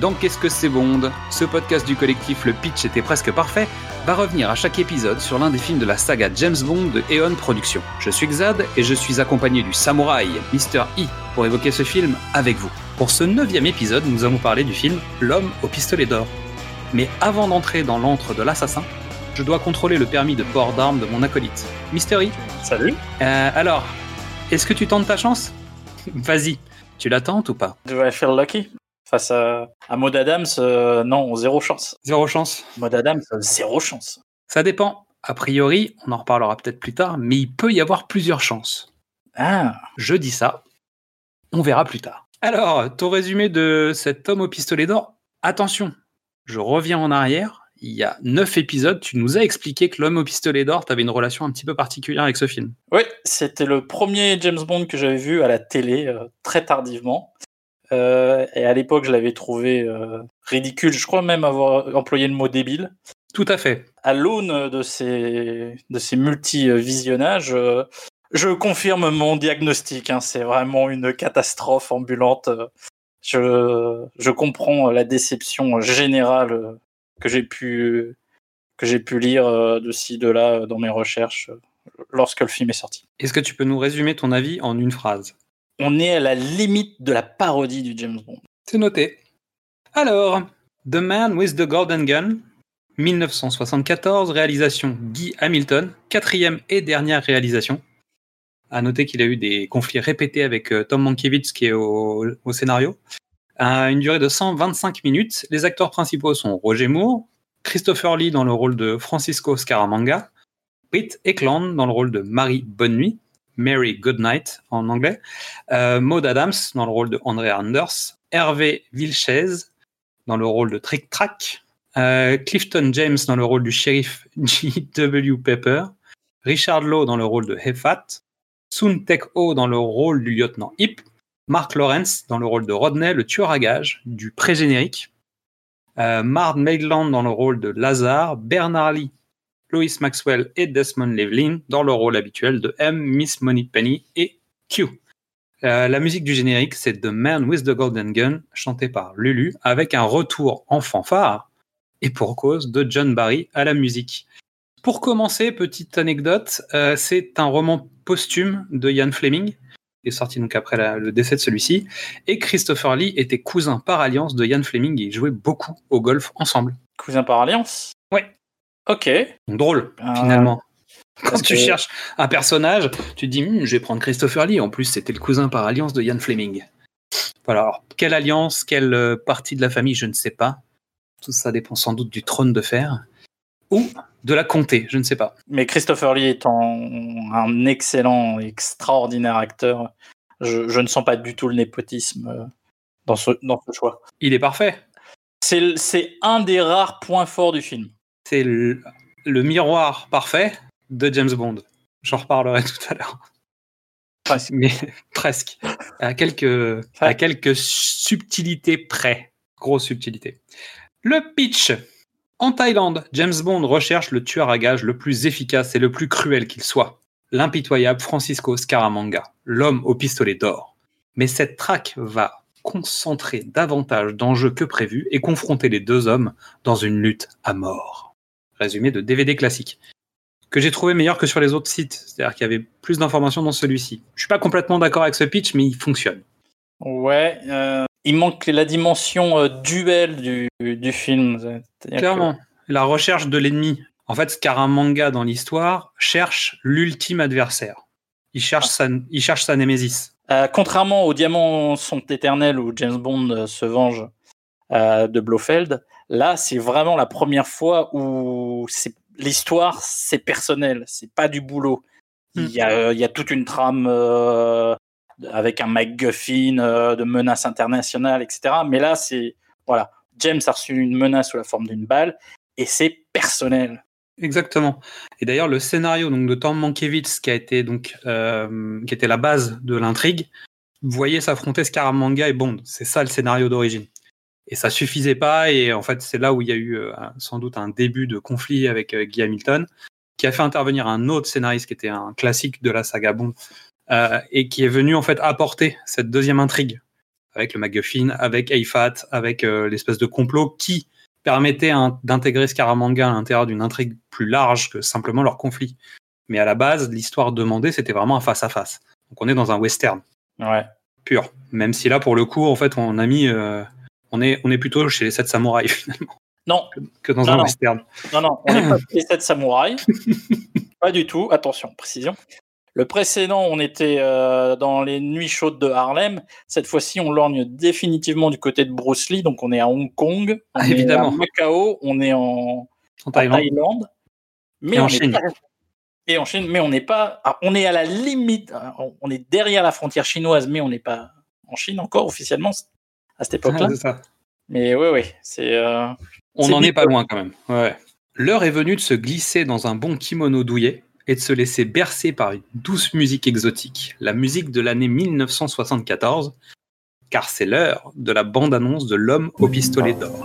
Dans Qu'est-ce que c'est Bond Ce podcast du collectif Le Pitch était presque parfait va revenir à chaque épisode sur l'un des films de la saga James Bond de Eon Productions. Je suis Xad et je suis accompagné du samouraï Mr. E pour évoquer ce film avec vous. Pour ce neuvième épisode, nous allons parler du film L'homme au pistolet d'or. Mais avant d'entrer dans l'antre de l'assassin, je dois contrôler le permis de port d'armes de mon acolyte. Mr. E Salut Euh, alors, est-ce que tu tentes ta chance? Vas-y, tu la tentes ou pas? Do I feel lucky? Face à, à Maud Adams, euh, non, zéro chance. Zéro chance. Maud Adams, euh, zéro chance. Ça dépend. A priori, on en reparlera peut-être plus tard, mais il peut y avoir plusieurs chances. Ah, Je dis ça, on verra plus tard. Alors, ton résumé de cet homme au pistolet d'or, attention, je reviens en arrière. Il y a neuf épisodes, tu nous as expliqué que l'homme au pistolet d'or, tu avais une relation un petit peu particulière avec ce film. oui, c'était le premier James Bond que j'avais vu à la télé euh, très tardivement. Euh, et à l'époque, je l'avais trouvé euh, ridicule. Je crois même avoir employé le mot débile. Tout à fait. À l'aune de ces, de ces multi-visionnages, euh, je confirme mon diagnostic. hein. C'est vraiment une catastrophe ambulante. Je, je comprends la déception générale que j'ai pu, que j'ai pu lire de ci, de là dans mes recherches lorsque le film est sorti. Est-ce que tu peux nous résumer ton avis en une phrase? On est à la limite de la parodie du James Bond. C'est noté. Alors, The Man with the Golden Gun, 1974, réalisation Guy Hamilton, quatrième et dernière réalisation. À noter qu'il a eu des conflits répétés avec euh, Tom Mankiewicz qui est au, scénario. À une durée de 125 minutes, les acteurs principaux sont Roger Moore, Christopher Lee dans le rôle de Francisco Scaramanga, Britt Ekland dans le rôle de Marie Bonne Nuit, Mary Goodnight en anglais, euh, Maud Adams dans le rôle de André Anders, Hervé Vilchez dans le rôle de Trick Track, euh, Clifton James dans le rôle du shérif G.W. Pepper, Richard Lowe dans le rôle de Hefat, Soon Tek Ho dans le rôle du lieutenant Hip, Mark Lawrence dans le rôle de Rodney, le tueur à gages du pré-générique, euh, Mard Maitland dans le rôle de Lazare, Bernard Lee, Lois Maxwell et Desmond Llewellyn dans le rôle habituel de M, Miss Moneypenny et Q. Euh, la musique du générique, c'est The Man with the Golden Gun, chanté par Lulu, avec un retour en fanfare, et pour cause, de John Barry à la musique. Pour commencer, petite anecdote, euh, c'est un roman posthume de Ian Fleming, qui est sorti donc après le décès de celui-ci, et Christopher Lee était cousin par alliance de Ian Fleming, et ils jouaient beaucoup au golf ensemble. Cousin par alliance? Ok. Drôle, Ah. finalement. Quand Parce tu que- cherches un personnage, tu te dis, Hum, je vais prendre Christopher Lee. En plus, c'était le cousin par alliance de Ian Fleming. Voilà. Alors, quelle alliance, quelle euh, partie de la famille, je ne sais pas. Tout ça dépend sans doute du trône de fer. Ou de la comté, je ne sais pas. Mais Christopher Lee étant un excellent, extraordinaire acteur, je, je ne sens pas du tout le népotisme euh, dans ce, dans ce choix. Il est parfait. C'est un des rares points forts du film. C'est le, le miroir parfait de James Bond. J'en reparlerai tout à l'heure. Presque. Mais presque. À quelques, à quelques subtilités près. Grosse subtilité. Le pitch. En Thaïlande, James Bond recherche le tueur à gages le plus efficace et le plus cruel qu'il soit. L'impitoyable Francisco Scaramanga, l'homme au pistolet d'or. Mais cette traque va concentrer davantage d'enjeux que prévu et confronter les deux hommes dans une lutte à mort. Résumé de DVD classique. Que j'ai trouvé meilleur que sur les autres sites. C'est-à-dire qu'il y avait plus d'informations dans celui-ci. Je suis pas complètement d'accord avec ce pitch, mais il fonctionne. Ouais. euh, il manque la dimension euh, duel du, du film. Que- Clairement. La recherche de l'ennemi. En fait, Scaramanga dans l'histoire cherche l'ultime adversaire. Il cherche, sa, il cherche sa némésis. Euh, contrairement aux Diamants sont éternels où James Bond se venge de Blofeld, là c'est vraiment la première fois où c'est l'histoire c'est personnel, c'est pas du boulot. Hmm. Il y, a, euh, il y a toute une trame euh, avec un MacGuffin euh, de menaces internationales, etc. Mais là c'est voilà, James a reçu une menace sous la forme d'une balle et c'est personnel. Exactement. Et d'ailleurs, le scénario donc de Tom Mankiewicz, qui a été donc euh, qui était la base de l'intrigue, voyait s'affronter Scaramanga et Bond. C'est ça le scénario d'origine. Et ça suffisait pas. Et en fait, c'est là où il y a eu euh, sans doute un début de conflit avec euh, Guy Hamilton, qui a fait intervenir un autre scénariste qui était un classique de la saga Bond, euh, et qui est venu en fait apporter cette deuxième intrigue avec le MacGuffin, avec AFAT, avec euh, l'espèce de complot qui permettait d'intégrer Scaramanga à l'intérieur d'une intrigue plus large que simplement leur conflit. Mais à la base, l'histoire demandée, c'était vraiment un face-à-face. Donc on est dans un western Ouais. pur. Même si là, pour le coup, en fait, on a mis... euh, on, est, on est plutôt chez les sept samouraïs, finalement, Non, que dans Non, un non. western. non, non, on n'est pas les sept samouraïs. pas du tout. Attention, précision. Le précédent, on était euh, dans les nuits chaudes de Harlem. Cette fois-ci, on lorgne définitivement du côté de Bruce Lee. Donc, on est à Hong Kong, on Ah, est évidemment. à Macao, on est en, Thaïlande. Thaïlande. Mais Et en Chine. Et en Chine, mais on n'est pas. ah, on est à la limite. on- On est derrière la frontière chinoise, mais on n'est pas en Chine encore officiellement à cette époque-là. Ah, ça. mais oui, oui, c'est. euh, On n'en est pas loin quand même. Ouais. L'heure est venue de se glisser dans un bon kimono douillet et de se laisser bercer par une douce musique exotique, la musique de l'année 1974, car c'est l'heure de la bande-annonce de L'homme au pistolet d'or.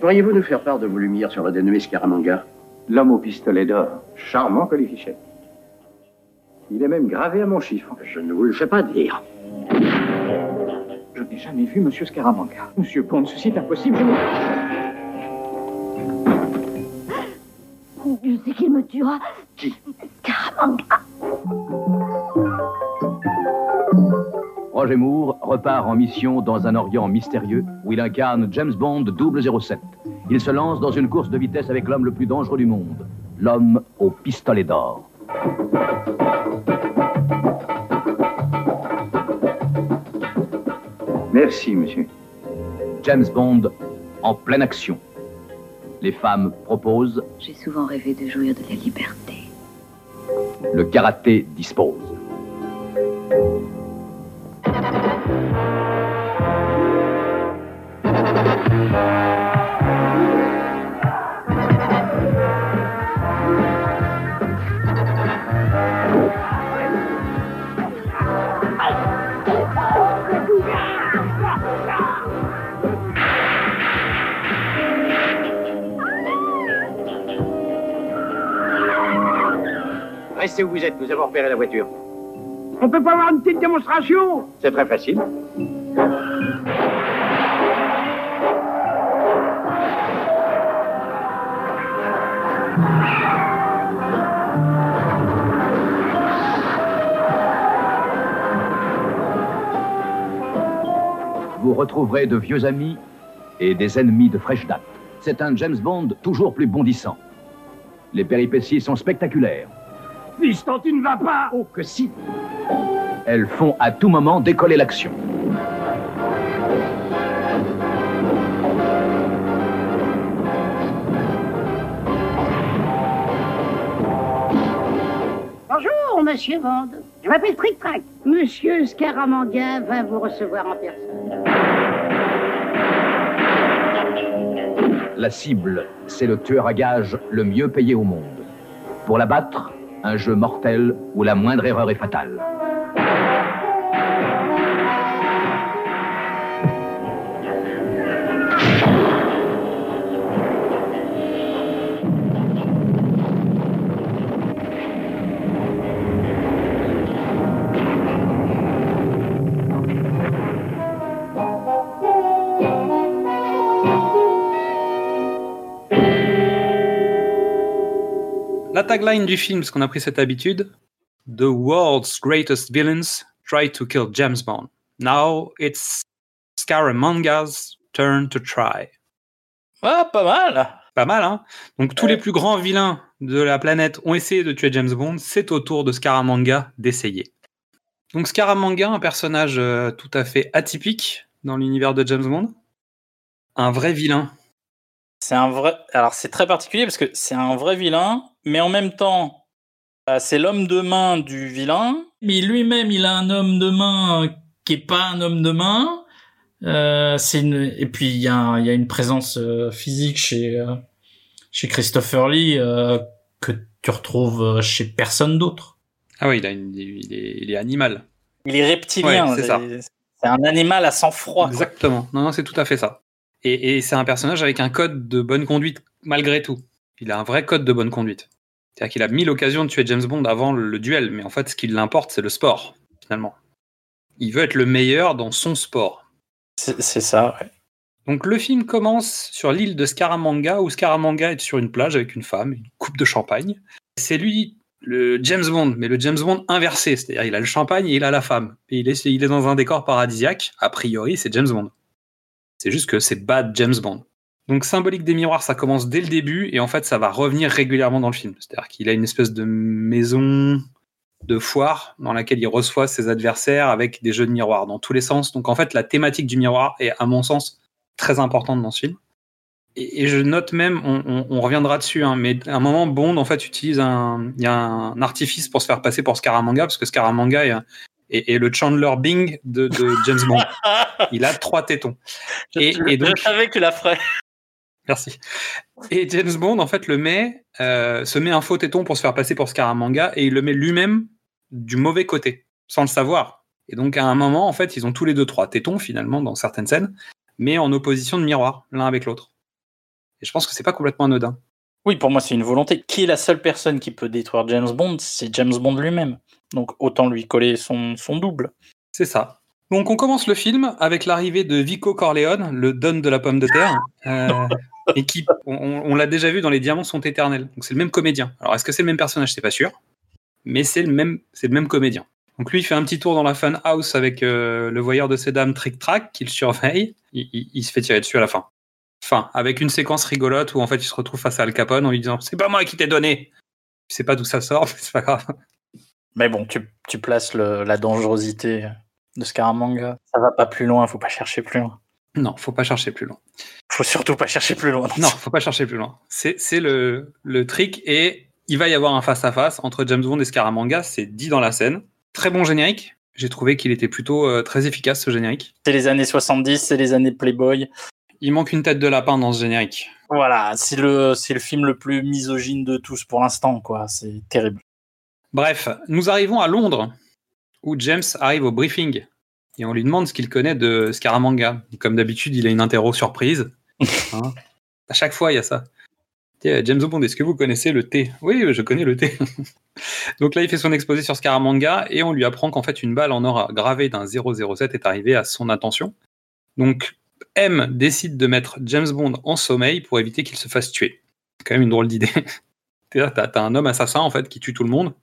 Pourriez-vous nous faire part de vos lumières sur le dénommé Scaramanga? L'homme au pistolet d'or. Charmant colifichet. Il est même gravé à mon chiffre. Je ne vous le fais pas dire. Je n'ai jamais vu Monsieur Scaramanga. Monsieur Bond, ceci est impossible. Je ne... Je sais qu'il me tuera. Qui? Scaramanga. Roger Moore repart en mission dans un Orient mystérieux où il incarne James Bond 007. Il se lance dans une course de vitesse avec l'homme le plus dangereux du monde, l'homme au pistolet d'or. Merci, monsieur. James Bond en pleine action. Les femmes proposent, J'ai souvent rêvé de jouir de la liberté. le karaté dispose. Restez où vous êtes, nous avons repéré la voiture. On peut pas avoir une petite démonstration C'est très facile. Vous retrouverez de vieux amis et des ennemis de fraîche date. C'est un James Bond toujours plus bondissant. Les péripéties sont spectaculaires. Fiston, tu ne vas pas Oh, que si Elles font à tout moment décoller l'action. Bonjour, monsieur Bond. Je m'appelle Trick Track. Monsieur Scaramanga va vous recevoir en personne. La cible, c'est le tueur à gages le mieux payé au monde. Pour l'abattre, un jeu mortel où la moindre erreur est fatale. La tagline du film, parce qu'on a pris cette habitude, The world's greatest villains try to kill James Bond. Now it's Scaramanga's turn to try. Ah, pas mal. Pas mal, hein Donc tous Ouais. les plus grands vilains de la planète ont essayé de tuer James Bond. C'est au tour de Scaramanga d'essayer. Donc Scaramanga, un personnage euh, tout à fait atypique dans l'univers de James Bond. Un vrai vilain. C'est un vrai. Alors, c'est très particulier parce que c'est un vrai vilain, mais en même temps, euh, c'est l'homme de main du vilain. Mais lui-même, il a un homme de main qui est pas un homme de main. Euh, c'est une... Et puis, il y, a un- il y a une présence euh, physique chez, euh, chez Christopher Lee euh, que tu retrouves chez personne d'autre. Ah oui, il, a une- il est, il est animal. Il est reptilien. Ouais, c'est ça. c'est un animal à sang-froid. quoi. Exactement. Non, non, c'est tout à fait ça. Et, et c'est un personnage avec un code de bonne conduite malgré tout. Il a un vrai code de bonne conduite. C'est-à-dire qu'il a mis l'occasion de tuer James Bond avant le, duel, mais en fait, ce qui l'importe, c'est le sport, finalement. Il veut être le meilleur dans son sport. C'est c'est ça, ouais. Donc le film commence sur l'île de Scaramanga, où Scaramanga est sur une plage avec une femme, une coupe de champagne. C'est lui, le James Bond, mais le James Bond inversé, c'est-à-dire il a le champagne et il a la femme. Et il est, il est dans un décor paradisiaque, a priori c'est James Bond. C'est juste que c'est bad James Bond. Donc symbolique des miroirs, ça commence dès le début, et en fait ça va revenir régulièrement dans le film. C'est-à-dire qu'il a une espèce de maison de foire dans laquelle il reçoit ses adversaires avec des jeux de miroirs dans tous les sens. Donc en fait la thématique du miroir est à mon sens très importante dans ce film. Et, je note même, on, reviendra dessus, hein, mais à un moment, Bond en fait utilise un, y a un artifice pour se faire passer pour Scaramanga parce que Scaramanga est, est le Chandler Bing de, de James Bond. Il a trois tétons. Je, Et- je- et donc- je savais que tu la ferais. Merci. Et James Bond en fait le met, euh, se met un faux téton pour se faire passer pour Scaramanga et il le met lui-même du mauvais côté, sans le savoir. Et donc à un moment, en fait, ils ont tous les deux trois tétons finalement dans certaines scènes, mais en opposition de miroir, l'un avec l'autre. Et je pense que c'est pas complètement anodin. Oui, pour moi, c'est une volonté. Qui est la seule personne qui peut détruire James Bond? C'est James Bond lui-même. Donc autant lui coller son, son double. C'est ça. Donc on commence le film avec l'arrivée de Vico Corleone, le don de la pomme de terre, euh, et qui, on, on l'a déjà vu dans Les Diamants sont éternels. Donc c'est le même comédien. Alors est-ce que c'est le même personnage? C'est pas sûr, mais c'est le même, c'est le même comédien. Donc lui, il fait un petit tour dans la fun house avec euh, le voyeur de ces dames Trick Track qui le surveille. Il, il- il se fait tirer dessus à la fin. Enfin, avec une séquence rigolote où en fait il se retrouve face à Al Capone en lui disant c'est pas moi qui t'ai donné. Je sais pas d'où ça sort, mais c'est pas grave. Mais bon, tu, tu places le- la dangerosité de Scaramanga. Ça va pas plus loin, faut pas chercher plus loin. Non, faut pas chercher plus loin. Faut surtout pas chercher plus loin. Non, faut pas chercher plus loin. C'est le, le trick et il va y avoir un face-à-face entre James Bond et Scaramanga, c'est dit dans la scène. Très bon générique. J'ai trouvé qu'il était plutôt euh, très efficace ce générique. C'est les années 70, c'est les années Playboy. Il manque une tête de lapin dans ce générique. Voilà, c'est le, c'est le film le plus misogyne de tous pour l'instant, quoi. C'est terrible. Bref, nous arrivons à Londres où James arrive au briefing et on lui demande ce qu'il connaît de Scaramanga. Comme d'habitude, il a une interro surprise. Hein. à chaque fois, il y a ça. James Bond, est-ce que vous connaissez le thé? Oui, je connais le thé. Donc là, il fait son exposé sur Scaramanga et on lui apprend qu'en fait, une balle en or gravée d'un 007 est arrivée à son attention. Donc, M décide de mettre James Bond en sommeil pour éviter qu'il se fasse tuer. C'est quand même une drôle d'idée. T'as t'as un homme assassin, en fait, qui tue tout le monde.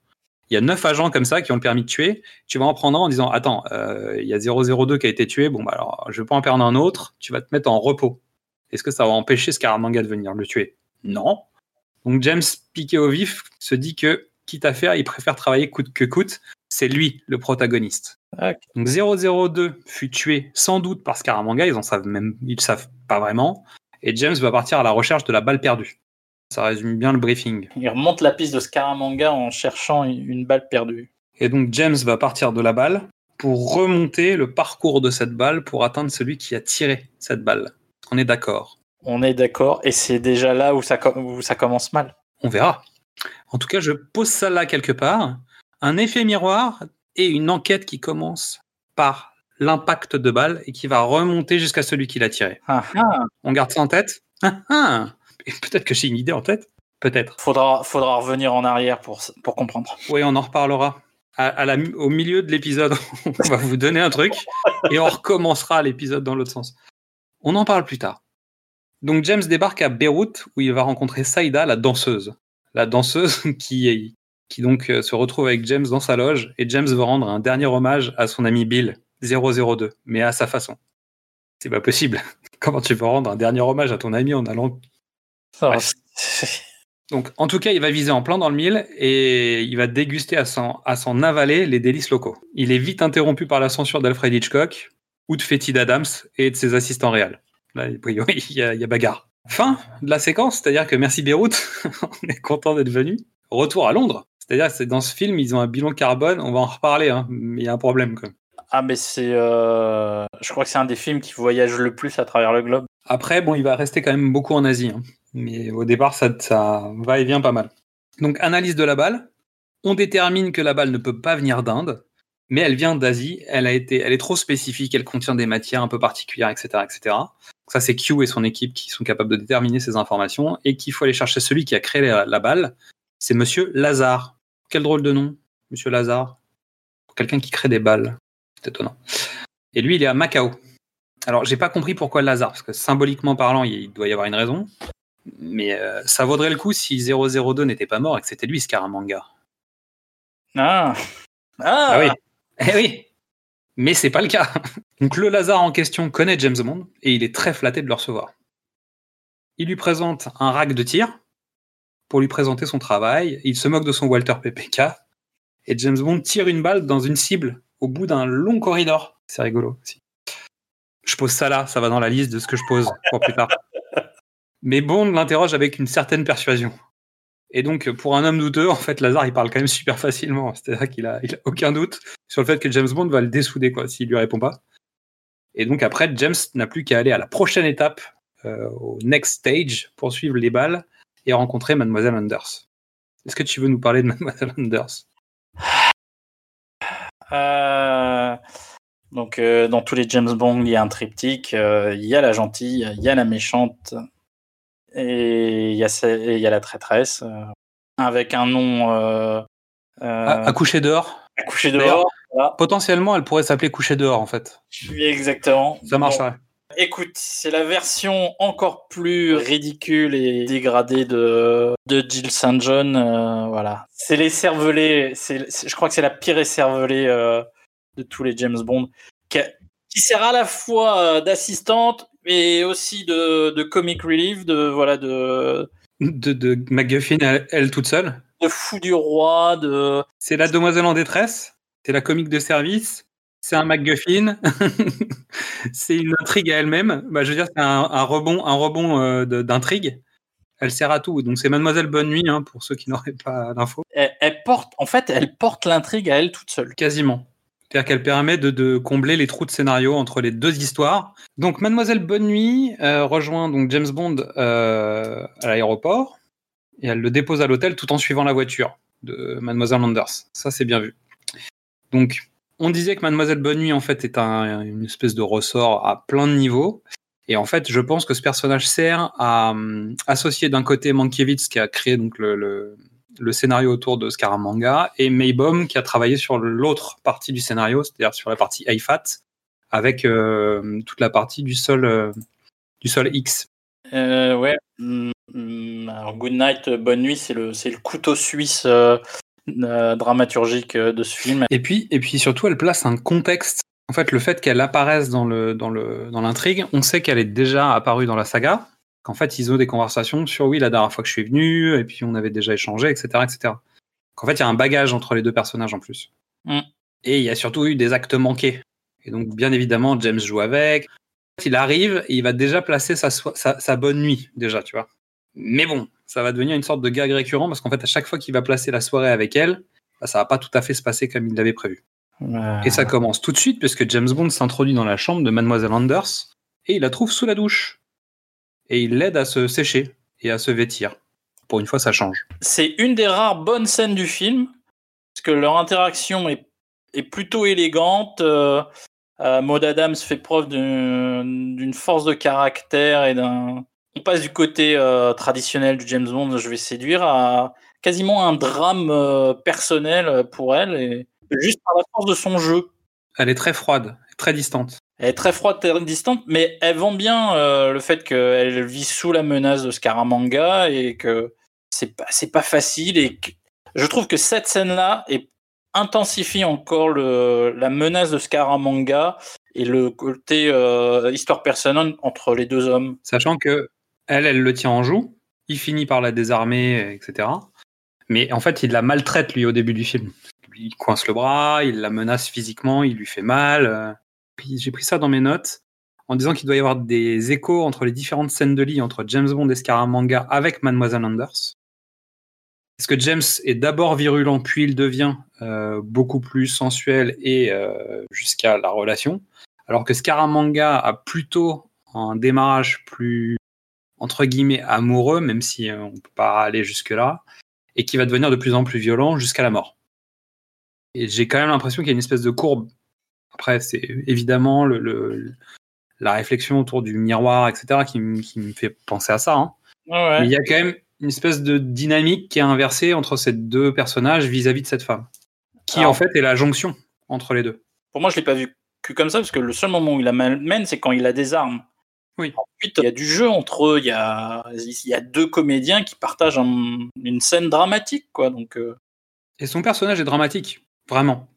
Il y a neuf agents comme ça qui ont le permis de tuer. Tu vas en prendre un en disant Attends, euh, il y a 002 qui a été tué. Bon, bah alors, je vais pas en perdre un autre. Tu vas te mettre en repos. Est-ce que ça va empêcher Scaramanga de venir le tuer? Non. Donc James, piqué au vif, se dit que, quitte à faire, il préfère travailler coûte que coûte. C'est lui le protagoniste. Donc 002 fut tué sans doute par Scaramanga. Ils en savent même, ils le savent pas vraiment. Et James va partir à la recherche de la balle perdue. Ça résume bien le briefing. Il remonte la piste de Scaramanga en cherchant une balle perdue. Et donc James va partir de la balle pour remonter le parcours de cette balle pour atteindre celui qui a tiré cette balle. On est d'accord. On est d'accord, et c'est déjà là où ça, com- où ça commence mal. On verra. En tout cas, je pose ça là quelque part. Un effet miroir et une enquête qui commence par l'impact de balle et qui va remonter jusqu'à celui qui l'a tiré. Ah, ah. On garde ça en tête Ah, Peut-être que j'ai une idée en tête. Peut-être. Faudra, faudra revenir en arrière pour, pour comprendre. Oui, on en reparlera. À, à la, au milieu de l'épisode, on va vous donner un truc et on recommencera l'épisode dans l'autre sens. On en parle plus tard. Donc James débarque à Beyrouth où il va rencontrer Saïda, la danseuse. La danseuse qui, qui donc euh, se retrouve avec James dans sa loge et James va rendre un dernier hommage à son ami Bill 002, mais à sa façon. C'est pas possible. Comment tu peux rendre un dernier hommage à ton ami en allant Ça. Donc, en tout cas, il va viser en plein dans le mille et il va déguster à s'en, à s'en avaler les délices locaux. Il est vite interrompu par la censure d'Alfred Hitchcock ou de Fetty Adams et de ses assistants réels. Là, il y, a, il y a bagarre. Fin de la séquence, c'est-à-dire que merci Beyrouth, on est content d'être venu. Retour à Londres. C'est-à-dire que c'est dans ce film, ils ont un bilan carbone, on va en reparler, hein, mais il y a un problème quand même. Ah, mais c'est. euh, Je crois que c'est un des films qui voyage le plus à travers le globe. Après, il va rester quand même beaucoup en Asie. hein. Mais au départ, ça, va et vient pas mal. Donc, analyse de la balle. On détermine que la balle ne peut pas venir d'Inde, mais elle vient d'Asie. Elle elle est trop spécifique. Elle contient des matières un peu particulières, etc., etc. Ça, c'est Q et son équipe qui sont capables de déterminer ces informations et qu'il faut aller chercher celui qui a créé la, balle. C'est Monsieur Lazare. Quel drôle de nom, Monsieur Lazare. Quelqu'un qui crée des balles, c'est étonnant. Et lui, il est à Macao. Alors, j'ai pas compris pourquoi Lazare, parce que symboliquement parlant, il doit y avoir une raison. Mais euh, ça vaudrait le coup si 002 n'était pas mort et que c'était lui Scaramanga. Ah. Ah Ah, oui. Eh oui. Mais c'est pas le cas. Donc le Lazare en question connaît James Bond et il est très flatté de le recevoir. Il lui présente un rack de tir pour lui présenter son travail. Il se moque de son Walter PPK et James Bond tire une balle dans une cible au bout d'un long corridor. C'est rigolo aussi. Je pose ça là, ça va dans la liste de ce que je pose pour plus tard. Mais Bond l'interroge avec une certaine persuasion. Et donc, pour un homme douteux, en fait, Lazare, il parle quand même super facilement. C'est-à-dire qu'il a, aucun doute sur le fait que James Bond va le dessouder, quoi, s'il lui répond pas. Et donc, après, James n'a plus qu'à aller à la prochaine étape, euh, au next stage, pour suivre les balles et rencontrer Mademoiselle Anders. Est-ce que tu veux nous parler de Mademoiselle Anders? Euh, donc, euh, dans tous les James Bond, il y a un triptyque. euh, Il y a la gentille, il y a la méchante, et il y a, ce- et il y a la traîtresse, euh, avec un nom euh, euh, à, à coucher dehors à coucher D'ailleurs- dehors. Voilà. Potentiellement, elle pourrait s'appeler coucher dehors, en fait. Oui, exactement. Ça Bon, marcherait. Écoute, c'est la version encore plus ridicule et dégradée de, de Jill St. John. euh, voilà. C'est les c'est- c'est- je crois que c'est la pire écervelée euh, de tous les James Bond. Qui, a- qui sert à la fois euh, d'assistante et aussi de, de comic relief, de, voilà, de, De, de MacGuffin, elle, elle toute seule. de fou du roi, de. C'est la demoiselle en détresse, c'est la comique de service, c'est un MacGuffin, c'est une intrigue à elle-même. Bah, je veux dire, c'est un, un rebond, un rebond euh, d'intrigue. Elle sert à tout. Donc c'est Mademoiselle Bonne Nuit, hein, pour ceux qui n'auraient pas l'info. Elle, elle porte, en fait, elle porte l'intrigue à elle toute seule. Quasiment. C'est-à-dire qu'elle permet de, combler les trous de scénario entre les deux histoires. Donc Mademoiselle Bonne Nuit euh, rejoint donc James Bond euh, à l'aéroport et elle le dépose à l'hôtel tout en suivant la voiture de Mademoiselle Anders. Ça c'est bien vu. Donc on disait que Mademoiselle Bonne Nuit en fait est un- une espèce de ressort à plein de niveaux. Et en fait, je pense que ce personnage sert à hum, associer d'un côté Mankiewicz qui a créé donc le- le scénario autour de Scaramanga et Maybaum qui a travaillé sur l'autre partie du scénario, c'est-à-dire sur la partie IFAT, avec euh, toute la partie du sol, euh, du sol X. Euh, ouais. Mm, mm, Alors, Good Night, Bonne Nuit, c'est le, c'est le couteau suisse dramaturgique de ce film. Et puis, et puis surtout, elle place un contexte. En fait, le fait qu'elle apparaisse dans le dans le dans l'intrigue, on sait qu'elle est déjà apparue dans la saga. Qu'en fait, ils ont des conversations sur oui la dernière fois que je suis venu, et puis on avait déjà échangé, etc., etc. Qu'en fait, il y a un bagage entre les deux personnages en plus. Mm. Et il y a surtout eu des actes manqués. Et donc, bien évidemment, James joue avec. Il arrive, et il va déjà placer sa, so- sa, sa bonne nuit, déjà, tu vois. Mais bon, ça va devenir une sorte de gag récurrent parce qu'en fait, à chaque fois qu'il va placer la soirée avec elle, bah, ça va pas tout à fait se passer comme il l'avait prévu. Et ça commence tout de suite puisque James Bond s'introduit dans la chambre de Mademoiselle Anders et il la trouve sous la douche. Et il l'aide à se sécher et à se vêtir. Pour une fois, ça change. C'est une des rares bonnes scènes du film, parce que leur interaction est, est plutôt élégante. Euh, euh, Maud Adams fait preuve d'une force de caractère et d'un. On passe du côté euh, traditionnel du James Bond, je vais séduire, à quasiment un drame personnel pour elle, et juste par la force de son jeu. Elle est très froide, très distante. Elle est très froide, très distante, mais elle vend bien euh, le fait qu'elle vit sous la menace de Scaramanga et que c'est pas, pas facile. Et je trouve que cette scène-là intensifie encore la menace de Scaramanga et le côté euh, histoire personnelle entre les deux hommes. Sachant que elle, elle le tient en joue. Il finit par la désarmer, etc. Mais en fait, il la maltraite, lui, au début du film. Il coince le bras, il la menace physiquement, il lui fait mal. J'ai pris ça dans mes notes en disant qu'il doit y avoir des échos entre les différentes scènes de lit entre James Bond et Scaramanga avec Mademoiselle Anders. Parce que James est d'abord virulent, puis il devient euh, beaucoup plus sensuel et euh, jusqu'à la relation. Alors que Scaramanga a plutôt un démarrage plus entre guillemets amoureux, même si euh, on peut pas aller jusque là, et qui va devenir de plus en plus violent jusqu'à la mort. Et j'ai quand même l'impression qu'il y a une espèce de courbe. Après, c'est évidemment le, le- la réflexion autour du miroir, etc., qui, me- qui me fait penser à ça. hein. Ouais. Mais il y a quand même une espèce de dynamique qui est inversée entre ces deux personnages vis-à-vis de cette femme, qui en fait est la jonction entre les deux. Pour moi, je l'ai pas vu que comme ça, parce que le seul moment où il la mène, c'est quand il a des armes. Oui. Ensuite, il y a du jeu entre eux. Il y a, il y a deux comédiens qui partagent un- une scène dramatique, quoi. Donc, euh, Et son personnage est dramatique, vraiment.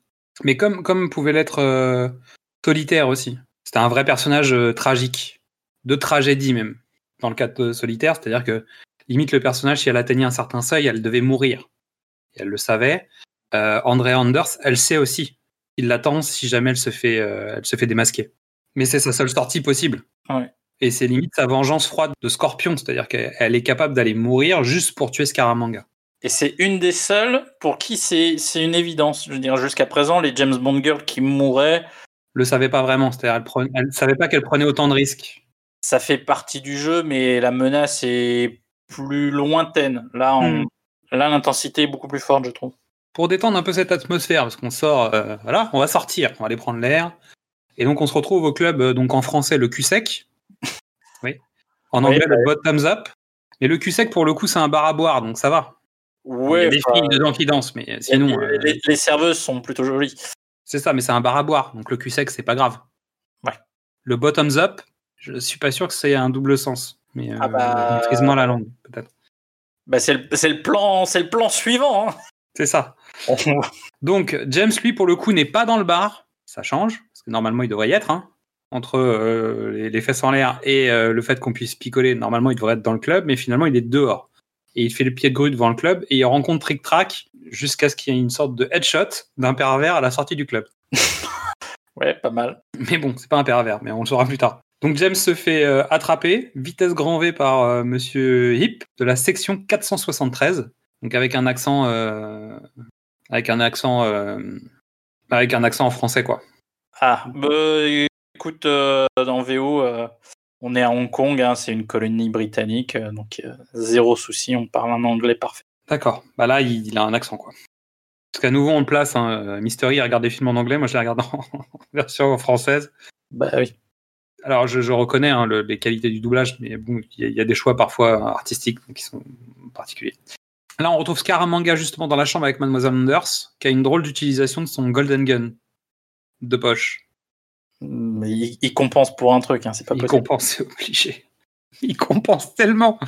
Mais comme, comme pouvait l'être euh, Solitaire aussi. C'était un vrai personnage euh, tragique, de tragédie même, dans le cas de Solitaire. C'est-à-dire que, limite, le personnage, si elle atteignait un certain seuil, elle devait mourir. Et elle le savait. Euh, Andrea Anders, elle sait aussi. Il l'attend si jamais elle se fait, euh, elle se fait démasquer. Mais c'est sa seule sortie possible. Ouais. Et c'est limite sa vengeance froide de Scorpion, c'est-à-dire qu'elle elle est capable d'aller mourir juste pour tuer Scaramanga. Et c'est une des seules pour qui c'est une évidence. Je veux dire, jusqu'à présent, les James Bond girls qui mouraient, Le savait pas vraiment, c'est-à-dire elle, prenait- elle savait pas qu'elle prenait autant de risques. ça fait partie du jeu, mais la menace est plus lointaine. Là, on- Hmm. là l'intensité est beaucoup plus forte, je trouve. Pour détendre un peu cette atmosphère, parce qu'on sort, euh, voilà, on va sortir, on va aller prendre l'air. Et donc on se retrouve au club, euh, donc en français le cul-sec. Oui. En Oui, anglais le bottoms up. Mais le cul-sec pour le coup c'est un bar à boire, donc ça va. Il y Ouais, a des filles dedans qui dansent, mais sinon les, euh, les- les serveuses sont plutôt jolies. c'est ça, mais c'est un bar à boire, donc le cul-sec c'est pas grave. Ouais. Le bottoms up, je suis pas sûr que c'est un double sens, mais euh, Ah bah- maîtrise-moi la langue peut-être. Bah, c'est le, plan, c'est le plan suivant. hein. C'est ça. Donc, James, lui, pour le coup, n'est pas dans le bar. Ça change, parce que normalement, il devrait y être. hein. Entre euh, les, les fesses en l'air et euh, le fait qu'on puisse picoler, normalement, il devrait être dans le club, mais finalement, il est dehors. Et il fait le pied de grue devant le club et il rencontre Trick Track jusqu'à ce qu'il y ait une sorte de headshot d'un pervers à la sortie du club. Ouais, pas mal. Mais bon, c'est pas un pervers, mais on le saura plus tard. Donc James se fait euh, attraper, vitesse grand V par euh, Monsieur Hip de la section 473, donc avec un accent, euh, avec un accent, avec un accent en français quoi. Ah, bah, écoute, dans VO, on est à Hong Kong, hein, c'est une colonie britannique, euh, donc euh, zéro souci, on parle un anglais parfait. D'accord. Bah là, il, il a un accent quoi. Parce qu'à nouveau on le place. Hein, Mystery il regarde des films en anglais, moi je les regarde en version française. Bah oui. Alors je, je reconnais hein, le- les qualités du doublage, mais bon, il y, a- il y a des choix parfois artistiques qui sont particuliers. Là, on retrouve Scaramanga justement dans la chambre avec Mademoiselle Anders, qui a une drôle d'utilisation de son Golden Gun de poche. Mais il, il compense pour un truc, hein, c'est pas Il possible. compense, c'est obligé. Il compense tellement.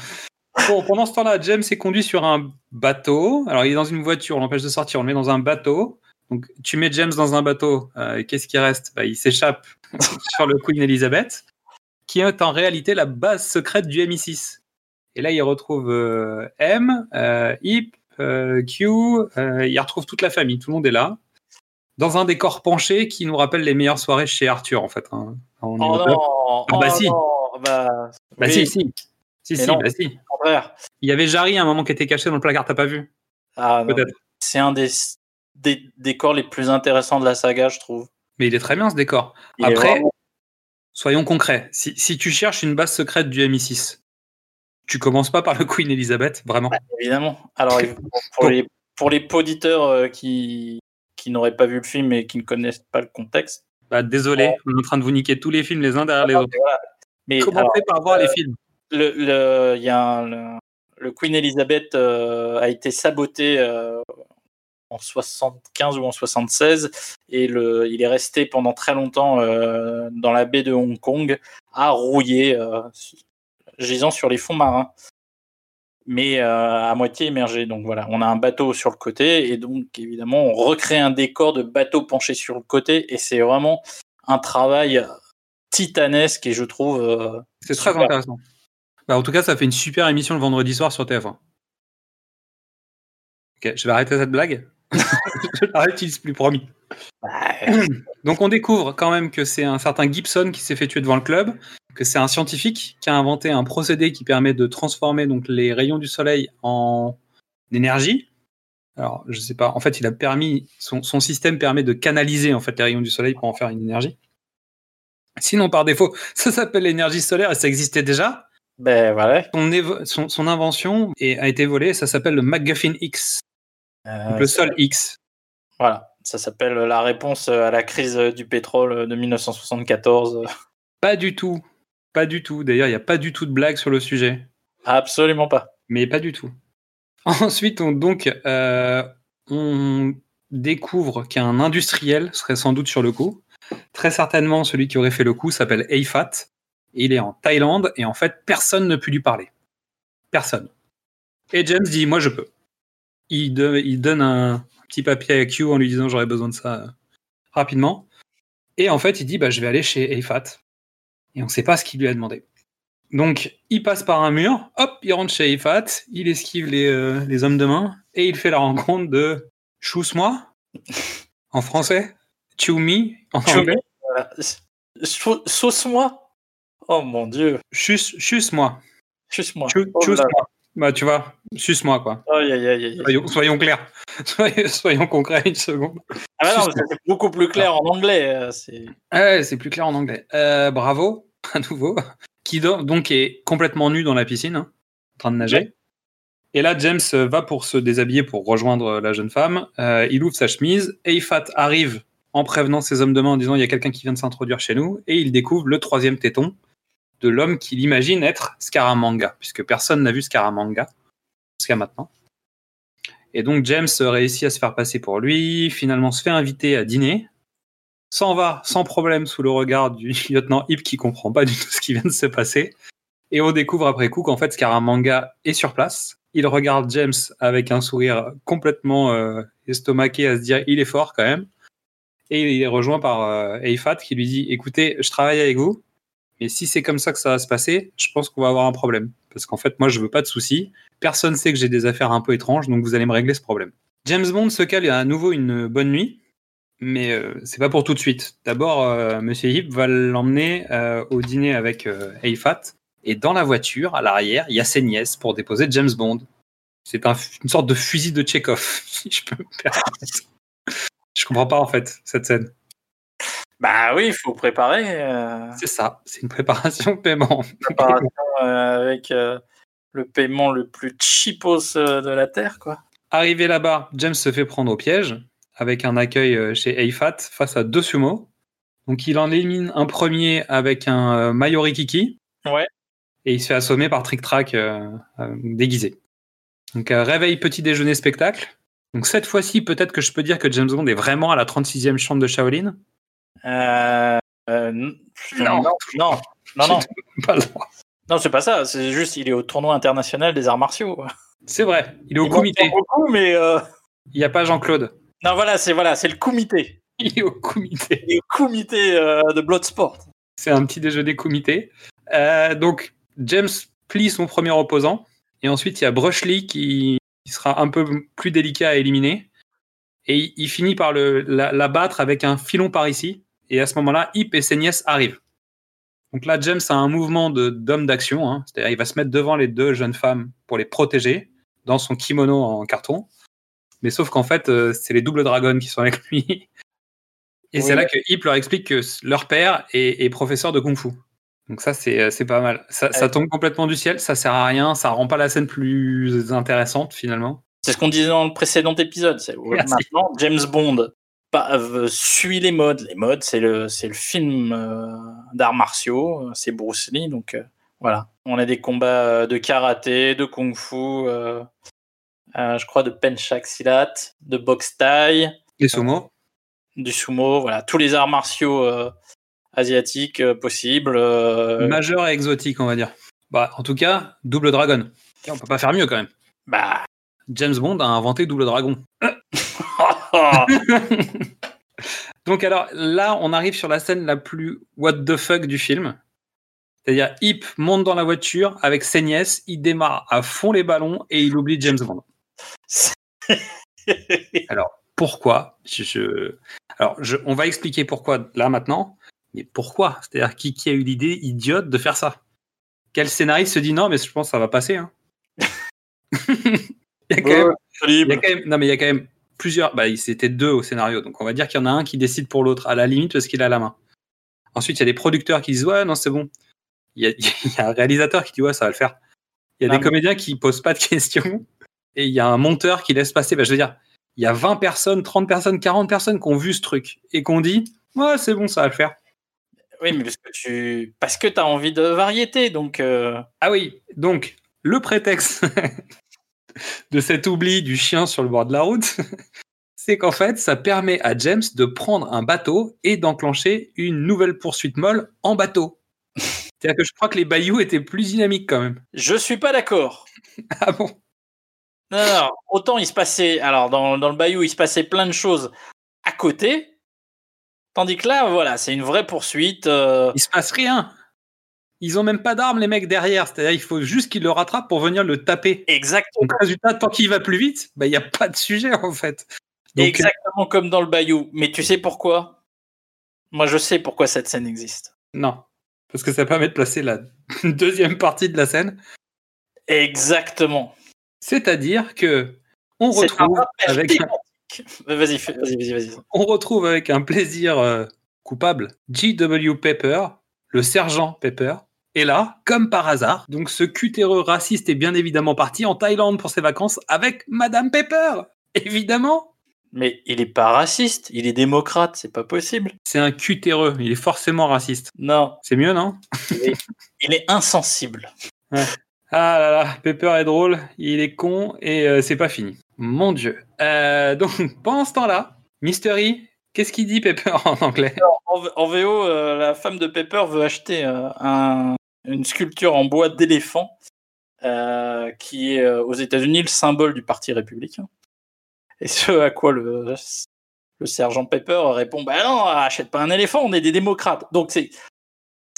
Bon, pendant ce temps-là, James est conduit sur un bateau. Alors, il est dans une voiture, on l'empêche de sortir, on le met dans un bateau. Donc, tu mets James dans un bateau, euh, qu'est-ce qui reste? Bah, Il s'échappe sur le Queen Elizabeth, qui est en réalité la base secrète du MI6. Et là, il retrouve euh, M, euh, Hip, euh, Q, il retrouve toute la famille, tout le monde est là. Dans un décor penché qui nous rappelle les meilleures soirées chez Arthur, en fait. hein. Oh non, Ah bah oh si. non, bah, Bah oui, si, si. Si, si, non. bah si. Il y avait Jarry à un moment qui était caché dans le placard, t'as pas vu? Ah. C'est un des, des décors les plus intéressants de la saga, je trouve. Mais il est très bien ce décor. Il Après, vraiment- soyons concrets. Si, si tu cherches une base secrète du MI6, tu commences pas par le Queen Elizabeth, vraiment. Évidemment. Alors, pour, les, pour les auditeurs euh, qui, qui n'auraient pas vu le film et qui ne connaissent pas le contexte. Bah, désolé, on est en train de vous niquer tous les films les uns derrière les autres. Voilà. Mais Commencez alors, par voir euh, les films. le, y a un- le, le Queen Elizabeth euh, a été saboté euh, en 75 ou en 76 et le, il est resté pendant très longtemps euh, dans la baie de Hong Kong à rouiller, euh, gisant sur les fonds marins, mais euh, à moitié immergé. Donc voilà, on a un bateau sur le côté et donc évidemment on recrée un décor de bateau penché sur le côté et c'est vraiment un travail titanesque et je trouve euh, C'est très intéressant. Bah, en tout cas, ça fait une super émission le vendredi soir sur TF1. Ok, je vais arrêter cette blague. je la réutilise plus, promis. Donc on découvre quand même que c'est un certain Gibson qui s'est fait tuer devant le club, que c'est un scientifique qui a inventé un procédé qui permet de transformer donc les rayons du soleil en énergie. Alors je sais pas, en fait il a permis son, son système permet de canaliser en fait les rayons du soleil pour en faire une énergie. Sinon par défaut, ça s'appelle l'énergie solaire et ça existait déjà. ben voilà. Son, son, son invention est- a été volée, ça s'appelle le MacGuffin X, Euh, donc le sol X. Voilà. Ça s'appelle la réponse à la crise du pétrole de 1974. Pas du tout. Pas du tout. D'ailleurs, il n'y a pas du tout de blague sur le sujet. Absolument pas. Mais pas du tout. Ensuite, on, donc, euh, on découvre qu'un industriel serait sans doute sur le coup. Très certainement, celui qui aurait fait le coup s'appelle Eifat. Il est en Thaïlande et en fait, personne ne peut lui parler. Personne. Et James dit Moi, je peux. Il, de- il donne un petit papier à Q en lui disant J'aurais besoin de ça euh, rapidement. Et en fait, il dit bah, Je vais aller chez Eifat. Et on ne sait pas ce qu'il lui a demandé. Donc, il passe par un mur, hop, il rentre chez Eifat, il esquive les, euh, les hommes de main et il fait la rencontre de Chousse-moi en français, Chew Me en anglais, Voilà. Sauce-moi. Oh mon dieu. Chusse- Chusse-moi. Juste-moi. Chou- Oh. Chusse-moi. Bah, tu vois, suce-moi, quoi. Aïe, aïe, aïe. Soyons, soyons clairs. Soyons, soyons concrets une seconde. Ah bah non, c'est beaucoup plus clair en anglais. euh, C'est Ah Ouais, c'est plus clair en anglais. Euh, bravo, à nouveau. Qui do- donc est complètement nu dans la piscine, hein, en train de nager. Et là, James euh, va pour se déshabiller pour rejoindre la jeune femme. Euh, il ouvre sa chemise. Eifat arrive en prévenant ses hommes de main en disant il y a quelqu'un qui vient de s'introduire chez nous. Et il découvre le troisième téton de l'homme qu'il imagine être Scaramanga, puisque personne n'a vu Scaramanga jusqu'à maintenant. Et donc James réussit à se faire passer pour lui, finalement se fait inviter à dîner, s'en va sans problème sous le regard du lieutenant Hip qui comprend pas du tout ce qui vient de se passer. Et on découvre après coup qu'en fait Scaramanga est sur place. Il regarde James avec un sourire complètement euh, estomaqué à se dire il est fort quand même. Et il est rejoint par euh, Eifat qui lui dit écoutez, je travaille avec vous, mais si c'est comme ça que ça va se passer, je pense qu'on va avoir un problème. Parce qu'en fait, moi, je veux pas de soucis. Personne sait que j'ai des affaires un peu étranges, donc vous allez me régler ce problème. James Bond se cale à nouveau une bonne nuit, mais euh, c'est pas pour tout de suite. D'abord, euh, Monsieur Hip va l'emmener euh, au dîner avec euh, Eifat, et dans la voiture, à l'arrière, il y a ses nièces pour déposer James Bond. C'est un- une sorte de fusil de Tchekhov, si je peux me permettre. Je comprends pas en fait cette scène. Bah oui, il faut préparer. euh, C'est ça, c'est une préparation de paiement. préparation avec le paiement le plus cheapos de la Terre, quoi. Arrivé là-bas, James se fait prendre au piège avec un accueil euh, chez Eifat face à deux sumo. Donc il en élimine un premier avec un euh, Mayori Kiki. Ouais. Et il se fait assommer par Trick Track euh, euh, déguisé. Donc euh, réveil petit déjeuner spectacle. Donc cette fois-ci, peut-être que je peux dire que James Bond est vraiment à la 36e chambre de Shaolin. Euh, euh, Non. non, non, non, non, non, c'est pas ça. C'est juste, il est au tournoi international des arts martiaux. C'est vrai, il est au Il comité. beaucoup, mais euh, Il n'y a pas Jean-Claude. Non, voilà, c'est voilà, c'est le comité. Il est au comité. Il est au comité euh, de Bloodsport. C'est un petit déjeuner comité. Euh, donc, James plie son premier opposant. Et ensuite, il y a Brushley qui, qui sera un peu plus délicat à éliminer. Et il, il finit par le, la, la battre avec un filon par ici. Et à ce moment-là, Hip et ses nièces arrivent. Donc là, James a un mouvement de- d'homme d'action. hein. C'est-à-dire, il va se mettre devant les deux jeunes femmes pour les protéger dans son kimono en carton. Mais sauf qu'en fait, euh, c'est les doubles dragons qui sont avec lui. Et Oui. c'est là que Hip leur explique que leur père est, est professeur de kung-fu. Donc ça, c'est euh, c'est pas mal. Ça, tombe complètement du ciel, ça sert à rien, ça rend pas la scène plus intéressante finalement. C'est ce qu'on disait dans le précédent épisode. C'est maintenant James Bond pas- euh, suit les modes. Les modes, c'est le c'est le film euh, d'arts martiaux. C'est Bruce Lee, donc euh, voilà. On a des combats de karaté, de kung-fu, euh, euh, je crois de penchak silat, de boxe thaï, Les sumo. du sumo. Voilà, tous les arts martiaux euh, asiatiques euh, possibles. euh, Majeur et exotique, on va dire. Bah, en tout cas, double dragon. On peut pas faire mieux quand même. bah. James Bond a inventé double dragon. Donc alors là, on arrive sur la scène la plus what the fuck du film. C'est-à-dire, Hip monte dans la voiture avec ses nièces, il démarre à fond les ballons et il oublie James Bond. Pourquoi je, je- Alors, je- on va expliquer pourquoi là maintenant, mais pourquoi? C'est-à-dire, qui, qui a eu l'idée idiote de faire ça? Quel scénariste se dit non, mais je pense que ça va passer hein? Il, y a quand même, il y a quand même- non, mais il y a quand même plusieurs. Bah, c'était deux au scénario, donc on va dire qu'il y en a un qui décide pour l'autre, à la limite, parce qu'il a la main. Ensuite, il y a des producteurs qui disent ouais, non, c'est bon. Il y, a, il y a un réalisateur qui dit ouais, ça va le faire. Il y a Non, des mais- comédiens qui posent pas de questions, et il y a un monteur qui laisse passer. Bah, je veux dire, il y a 20 personnes, 30 personnes, 40 personnes qui ont vu ce truc et qu'on dit Ouais, c'est bon, ça va le faire. Oui, mais parce que tu parce que as envie de variété, donc. euh, Ah oui, donc le prétexte de cet oubli du chien sur le bord de la route, c'est qu'en fait, ça permet à James de prendre un bateau et d'enclencher une nouvelle poursuite molle en bateau. C'est-à-dire que je crois que les bayous étaient plus dynamiques quand même. Je suis pas d'accord. Ah bon? Non, non, autant il se passait. Alors, dans, dans le bayou, il se passait plein de choses à côté. Tandis que là, voilà, c'est une vraie poursuite. euh, Il se passe rien. Ils ont même pas d'armes, les mecs derrière. C'est-à-dire il faut juste qu'ils le rattrapent pour venir le taper. exactement, Donc, résultat, tant qu'il va plus vite, bah, il n'y a pas de sujet en fait. Donc, euh, exactement comme dans le bayou. Mais tu sais pourquoi? Moi, je sais pourquoi cette scène existe. Non. Parce que ça permet de placer la deuxième partie de la scène. Exactement. C'est-à-dire que on C'est un retrouve, rappel avec un, thématique. Vas-y, fais- vas-y, vas-y, vas-y. on retrouve avec un plaisir euh, coupable G.W. Pepper, le sergent Pepper. Et là, comme par hasard, donc ce cutéreux raciste est bien évidemment parti en Thaïlande pour ses vacances avec Madame Pepper. Évidemment, Mais il est pas raciste, il est démocrate, c'est pas possible. c'est un cutéreux, il est forcément raciste. Non, C'est mieux, non? Il est insensible. Ah là là, Pepper est drôle, il est con et euh, c'est pas fini. Mon dieu. Euh, donc pendant ce temps-là, Mystery, qu'est-ce qu'il dit Pepper en anglais? En, VO, euh, la femme de Pepper veut acheter un- une sculpture en bois d'éléphant qui est aux États-Unis le symbole du Parti républicain. Et ce à quoi le, le sergent Pepper répond Bah non, achète pas un éléphant, on est des démocrates. Donc c'est.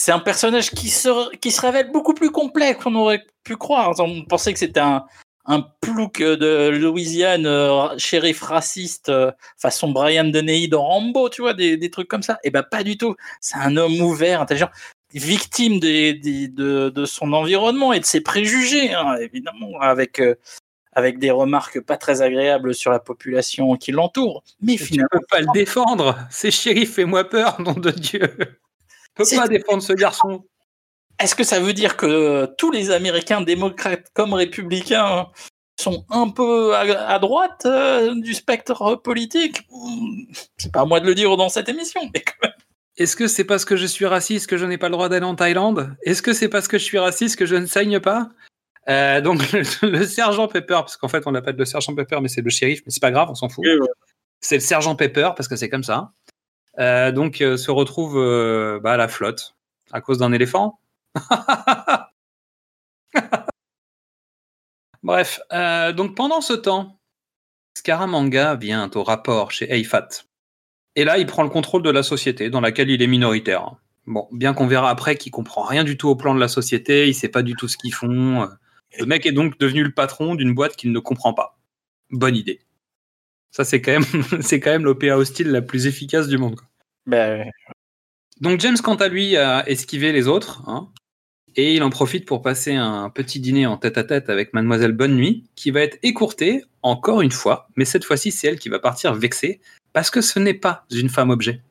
C'est un personnage qui se, qui se révèle beaucoup plus complexe qu'on aurait pu croire. On pensait que c'était un, un plouc de Louisiane, euh, shérif raciste, euh, façon Brian Deney dans Rambo, tu vois, des, des trucs comme ça. Et ben pas du tout. C'est un homme ouvert, intelligent, victime des, des- de, de son environnement et de ses préjugés, hein, évidemment, avec, euh, avec des remarques pas très agréables sur la population qui l'entoure. Mais Tu finalement, peux pas le défendre. C'est shérif, fais-moi peur, nom de Dieu. C'est- pas défendre ce garçon. est-ce que ça veut dire que tous les Américains, démocrates comme républicains, sont un peu à, à droite euh, du spectre politique C'est pas à moi de le dire dans cette émission, mais quand même. Est-ce que c'est parce que je suis raciste que je n'ai pas le droit d'aller en Thaïlande? Est-ce que c'est parce que je suis raciste que je ne saigne pas? Euh, Donc le, le sergent Pepper, parce qu'en fait on l'appelle le sergent Pepper, mais c'est le shérif, mais c'est pas grave, on s'en fout. C'est le sergent Pepper parce que c'est comme ça. Euh, donc euh, se retrouve euh, bah, à la flotte à cause d'un éléphant. Bref, donc pendant ce temps, Scaramanga vient au rapport chez Eifat. Et là, il prend le contrôle de la société dans laquelle il est minoritaire. Bon, bien qu'on verra après qu'il comprend rien du tout au plan de la société, il sait pas du tout ce qu'ils font. Le mec est donc devenu le patron d'une boîte qu'il ne comprend pas. Bonne idée. Ça, c'est quand même, c'est quand même l'OPA hostile la plus efficace du monde. quoi. Ben, Donc James, quant à lui, a esquivé les autres, hein, et il en profite pour passer un petit dîner en tête-à-tête avec Mademoiselle Bonne Nuit, qui va être écourté encore une fois, mais cette fois-ci, c'est elle qui va partir vexée, parce que ce n'est pas une femme objet.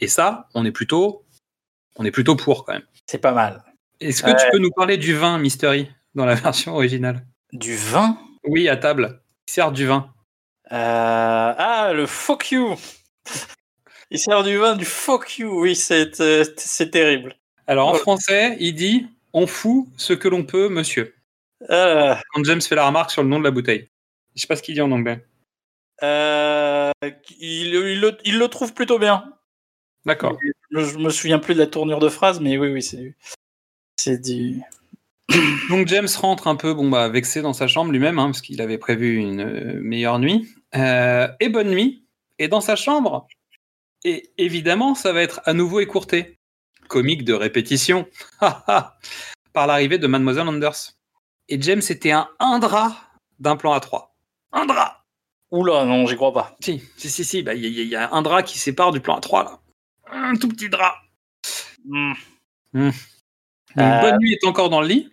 Et ça, on est plutôt, on est plutôt pour quand même. c'est pas mal. Est-ce que tu peux nous parler du vin, Mystery, dans la version originale? Du vin? Oui, à table. Il sert du vin. Euh, Ah, le fuck you Il sert du vin, du fuck you, oui, c'est euh, terrible. Alors en français, il dit on fout ce que l'on peut, monsieur. Euh, Quand James fait la remarque sur le nom de la bouteille. Je sais pas ce qu'il dit en anglais. euh, il, il le, il le trouve plutôt bien. D'accord. Je, me souviens plus de la tournure de phrase, mais oui, oui, c'est du. C'est du. Donc James rentre un peu bon bah vexé dans sa chambre lui-même hein, parce qu'il avait prévu une meilleure nuit Euh, et bonne nuit. Et dans sa chambre et évidemment ça va être à nouveau écourté. Comique de répétition. Par l'arrivée de Mademoiselle Anders. Et James était un un drap d'un plan à 3 un drap Oula, non, j'y crois pas. si si si si bah, il y, a- il y a un drap qui sépare du plan à 3 là. Un tout petit drap. Hmm. Donc, Euh. Bonne nuit est encore dans le lit,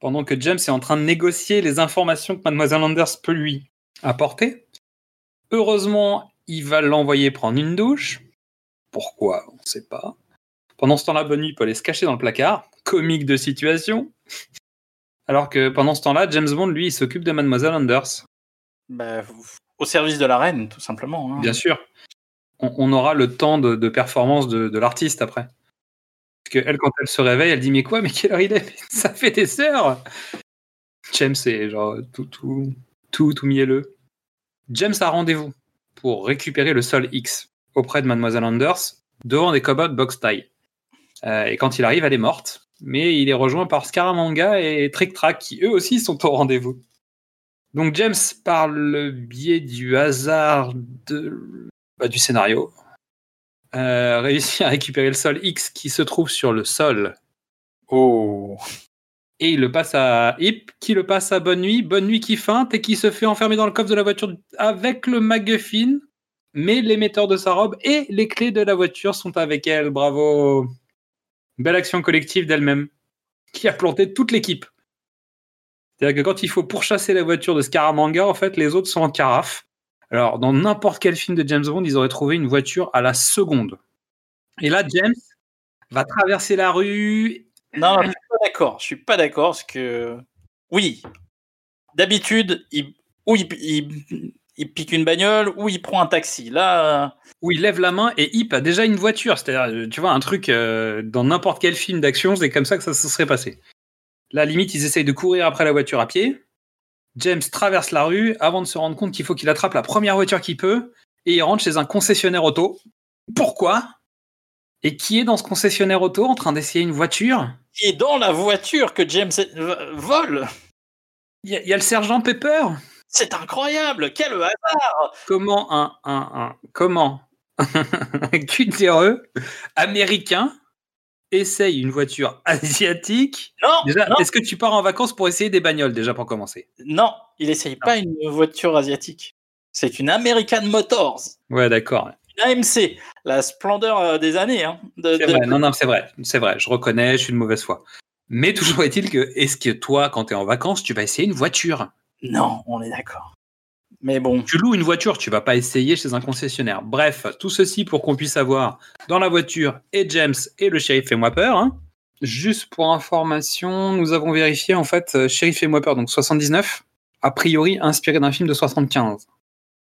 pendant que James est en train de négocier les informations que Mademoiselle Anders peut lui apporter. Heureusement, il va l'envoyer prendre une douche. Pourquoi On ne sait pas. Pendant ce temps-là, Bonne nuit peut aller se cacher dans le placard. Comique de situation. Alors que pendant ce temps-là, James Bond, lui, il s'occupe de Mademoiselle Anders. Bah, Au service de la reine, tout simplement. hein. Bien sûr. On, on aura le temps de, de performance de, de l'artiste après. Parce que elle, quand elle se réveille, elle dit Mais quoi Mais quelle heure il est? Ça fait des heures James est genre tout, tout, tout, tout mielleux. James a rendez-vous pour récupérer le sol X auprès de Mademoiselle Anders devant des cobots box tie. Euh, et quand il arrive, elle est morte. Mais il est rejoint par Scaramanga et Trick Track qui eux aussi sont au rendez-vous. Donc James, par le biais du hasard bah, du scénario, euh, réussit à récupérer le sol X qui se trouve sur le sol. Oh. Et il le passe à Hip, qui le passe à Bonne Nuit. Bonne Nuit qui feinte et qui se fait enfermer dans le coffre de la voiture avec le MacGuffin. Mais l'émetteur de sa robe et les clés de la voiture sont avec elle. Bravo. Belle action collective d'elle-même. Qui a planté toute l'équipe. C'est-à-dire que quand il faut pourchasser la voiture de Scaramanga, en fait, les autres sont en carafe. Alors, dans n'importe quel film de James Bond, ils auraient trouvé une voiture à la seconde. Et là, James va traverser la rue. Non, d'accord. Je suis pas d'accord parce que oui, d'habitude, il... ou il... pique une bagnole ou il prend un taxi. Là, où il lève la main et Hip a déjà une voiture. C'est-à-dire, euh, tu vois, un truc euh, dans n'importe quel film d'action, c'est comme ça que ça se serait passé. Là, limite, ils essayent de courir après la voiture à pied. James traverse la rue avant de se rendre compte qu'il faut qu'il attrape la première voiture qu'il peut et il rentre chez un concessionnaire auto. Pourquoi? Et qui est dans ce concessionnaire auto en train d'essayer une voiture? Et dans la voiture que James vole, Il y, a- il y a le sergent Pepper? c'est incroyable. Quel hasard Comment un, un, un- comment un cultéreux américain essaye une voiture asiatique? Non, Déjà, non, est-ce que tu pars en vacances pour essayer des bagnoles déjà pour commencer? Non, il essaye pas une voiture asiatique. C'est une American Motors, Ouais, d'accord. Une AMC, la splendeur euh, des années. hein, de- C'est de- vrai. Non, non, c'est vrai. C'est vrai. Je reconnais. Je suis de mauvaise foi. Mais toujours est-il que est-ce que toi, quand tu es en vacances, tu vas essayer une voiture? Non, on est d'accord. Mais bon, Tu loues une voiture, tu vas pas essayer chez un concessionnaire. Bref, tout ceci pour qu'on puisse avoir dans la voiture et James et le shérif fait-moi peur. hein. Juste pour information, nous avons vérifié en fait euh, shérif fait-moi peur, donc 79, a priori inspiré d'un film de 75.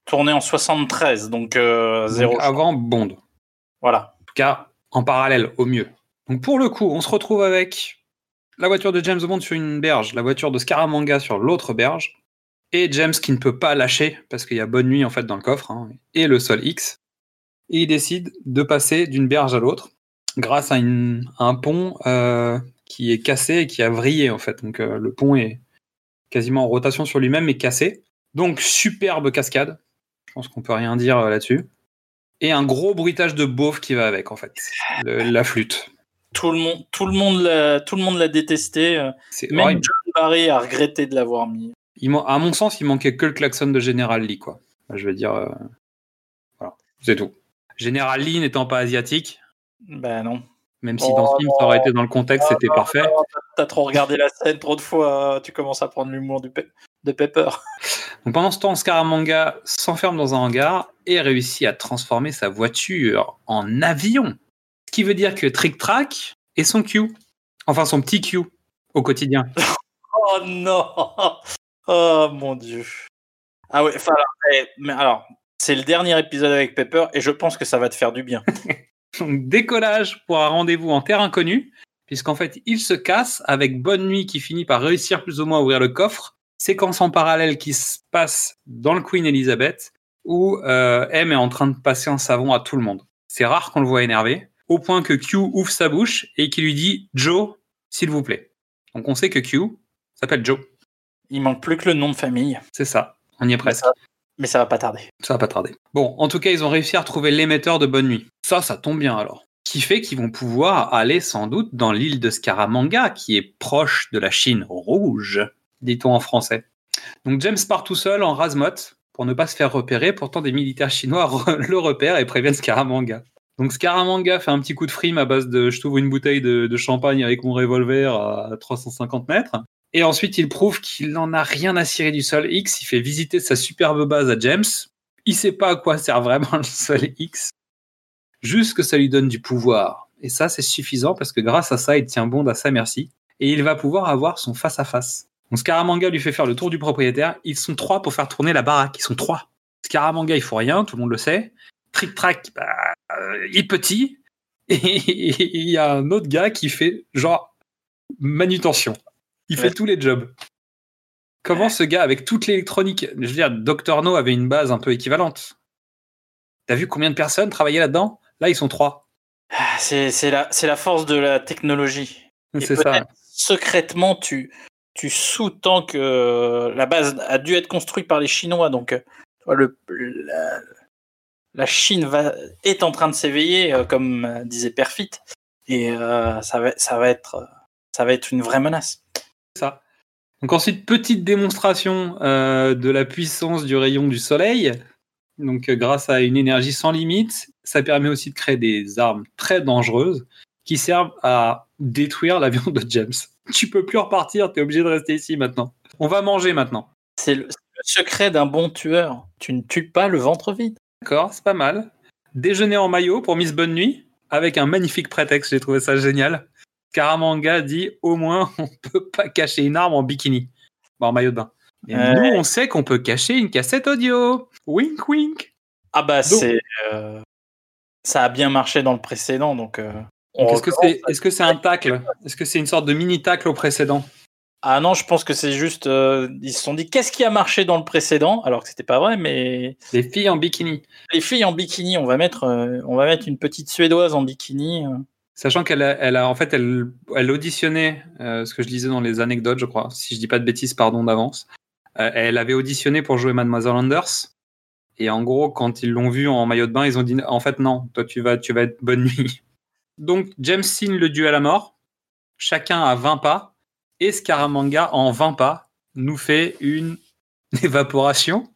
Tourné en 73, donc euh, Donc zéro. avant Bond. Voilà. En tout cas, en parallèle, au mieux. Donc pour le coup, on se retrouve avec la voiture de James Bond sur une berge, la voiture de Scaramanga sur l'autre berge, et James qui ne peut pas lâcher, parce qu'il y a bonne nuit en fait dans le coffre, hein, et le sol X. Et il décide de passer d'une berge à l'autre, grâce à, une- à un pont euh, qui est cassé et qui a vrillé en fait. Donc euh, le pont est quasiment en rotation sur lui-même, mais cassé. Donc superbe cascade. Je pense qu'on peut rien dire euh, là-dessus. Et un gros bruitage de beauf qui va avec, en fait. Le- la flûte. Tout le monde, tout le monde, l'a, tout le monde l'a détesté. euh, Même horrible. John Barry a regretté de l'avoir mis. Il à mon sens, il manquait que le klaxon de General Lee, quoi. Je veux dire, euh, voilà, c'est tout. General Lee n'étant pas asiatique, Ben non. même si Oh dans ce film, ça aurait été dans le contexte, c'était parfait. t'as- trop regardé la scène trop de fois. Tu commences à prendre l'humour du de Pepper. Donc pendant ce temps, Scaramanga s'enferme dans un hangar et réussit à transformer sa voiture en avion. Ce qui veut dire que Trick Track est son Q. Enfin, son petit Q au quotidien. Oh non Oh mon dieu. Ah ouais, enfin, alors, eh, mais alors, c'est le dernier épisode avec Pepper et je pense que ça va te faire du bien. Donc décollage pour un rendez-vous en terre inconnue, puisqu'en fait il se casse avec Bonne Nuit qui finit par réussir plus ou moins à ouvrir le coffre, séquence en parallèle qui se passe dans le Queen Elizabeth, où euh, M est en train de passer un savon à tout le monde. C'est rare qu'on le voit énervé, au point que Q ouvre sa bouche et qui lui dit Joe, s'il vous plaît. Donc on sait que Q s'appelle Joe. Il manque plus que le nom de famille, C'est ça, on y est presque. mais ça va pas tarder. Ça va pas tarder. Bon, en tout cas, ils ont réussi à retrouver l'émetteur de Bonne Nuit. Ça, ça tombe bien alors. Qui fait qu'ils vont pouvoir aller sans doute dans l'île de Scaramanga, qui est proche de la Chine rouge, dit-on en français. Donc James part tout seul en rasemotte pour ne pas se faire repérer. Pourtant, des militaires chinois le repèrent et préviennent Scaramanga. Donc Scaramanga fait un petit coup de frime à base de je t'ouvre une bouteille de, de champagne avec mon revolver à 350 mètres. Et ensuite, il prouve qu'il n'en a rien à cirer du sol X. Il fait visiter sa superbe base à James. Il sait pas à quoi sert vraiment le sol X. Juste que ça lui donne du pouvoir. Et ça, c'est suffisant parce que grâce à ça, il tient Bond à sa merci. Et il va pouvoir avoir son face-à-face. Donc Scaramanga lui fait faire le tour du propriétaire. Ils sont trois pour faire tourner la baraque. Ils sont trois. Scaramanga, il faut rien, tout le monde le sait. Trick Track, bah, euh, il est petit. Et il y a un autre gars qui fait genre manutention. Il fait tous les jobs. Comment ce gars, avec toute l'électronique, je veux dire, Dr. No avait une base un peu équivalente. T'as vu combien de personnes travaillaient là-dedans? Là, ils sont trois. Ah, C'est la, la force de la technologie. C'est ça. Secrètement, tu, tu sous-tends que la base a dû être construite par les Chinois. Donc, euh, la, Chine est en train de s'éveiller, euh, comme euh, disait Perfit. Et euh, ça, va, être, euh, une vraie menace. Donc ensuite, petite démonstration euh, de la puissance du rayon du soleil. Donc euh, grâce à une énergie sans limite, ça permet aussi de créer des armes très dangereuses qui servent à détruire l'avion de James. Tu peux plus repartir, tu es obligé de rester ici maintenant. On va manger maintenant. C'est le, secret d'un bon tueur. Tu ne tues pas le ventre vide. D'accord, c'est pas mal. Déjeuner en maillot pour Miss Bonne Nuit avec un magnifique prétexte, j'ai trouvé ça génial. Karamanga dit au moins on peut pas cacher une arme en bikini, Bon, en maillot de bain. Et Ouais. nous on sait qu'on peut cacher une cassette audio. Wink wink. Ah bah c'est euh, ça a bien marché dans le précédent donc euh, Est-ce que c'est est -ce c'est un tacle Est-ce que c'est une sorte de mini tacle au précédent ah non je pense que c'est juste euh, ils se sont dit qu'est-ce qui a marché dans le précédent alors que c'était pas vrai mais Les filles en bikini. les filles en bikini on va mettre euh, on va mettre une petite suédoise en bikini euh. Sachant qu'elle a, elle a en fait elle, elle auditionnait euh, ce que je disais dans les anecdotes, je crois. Si je dis pas de bêtises, pardon d'avance. Elle avait auditionné pour jouer Mademoiselle Anders. Et en gros, quand ils l'ont vue en maillot de bain, ils ont dit en fait non, toi tu vas, tu vas être bonne nuit. Donc James signe le duel à mort. Chacun à 20 pas. Et Scaramanga en 20 pas nous fait une évaporation.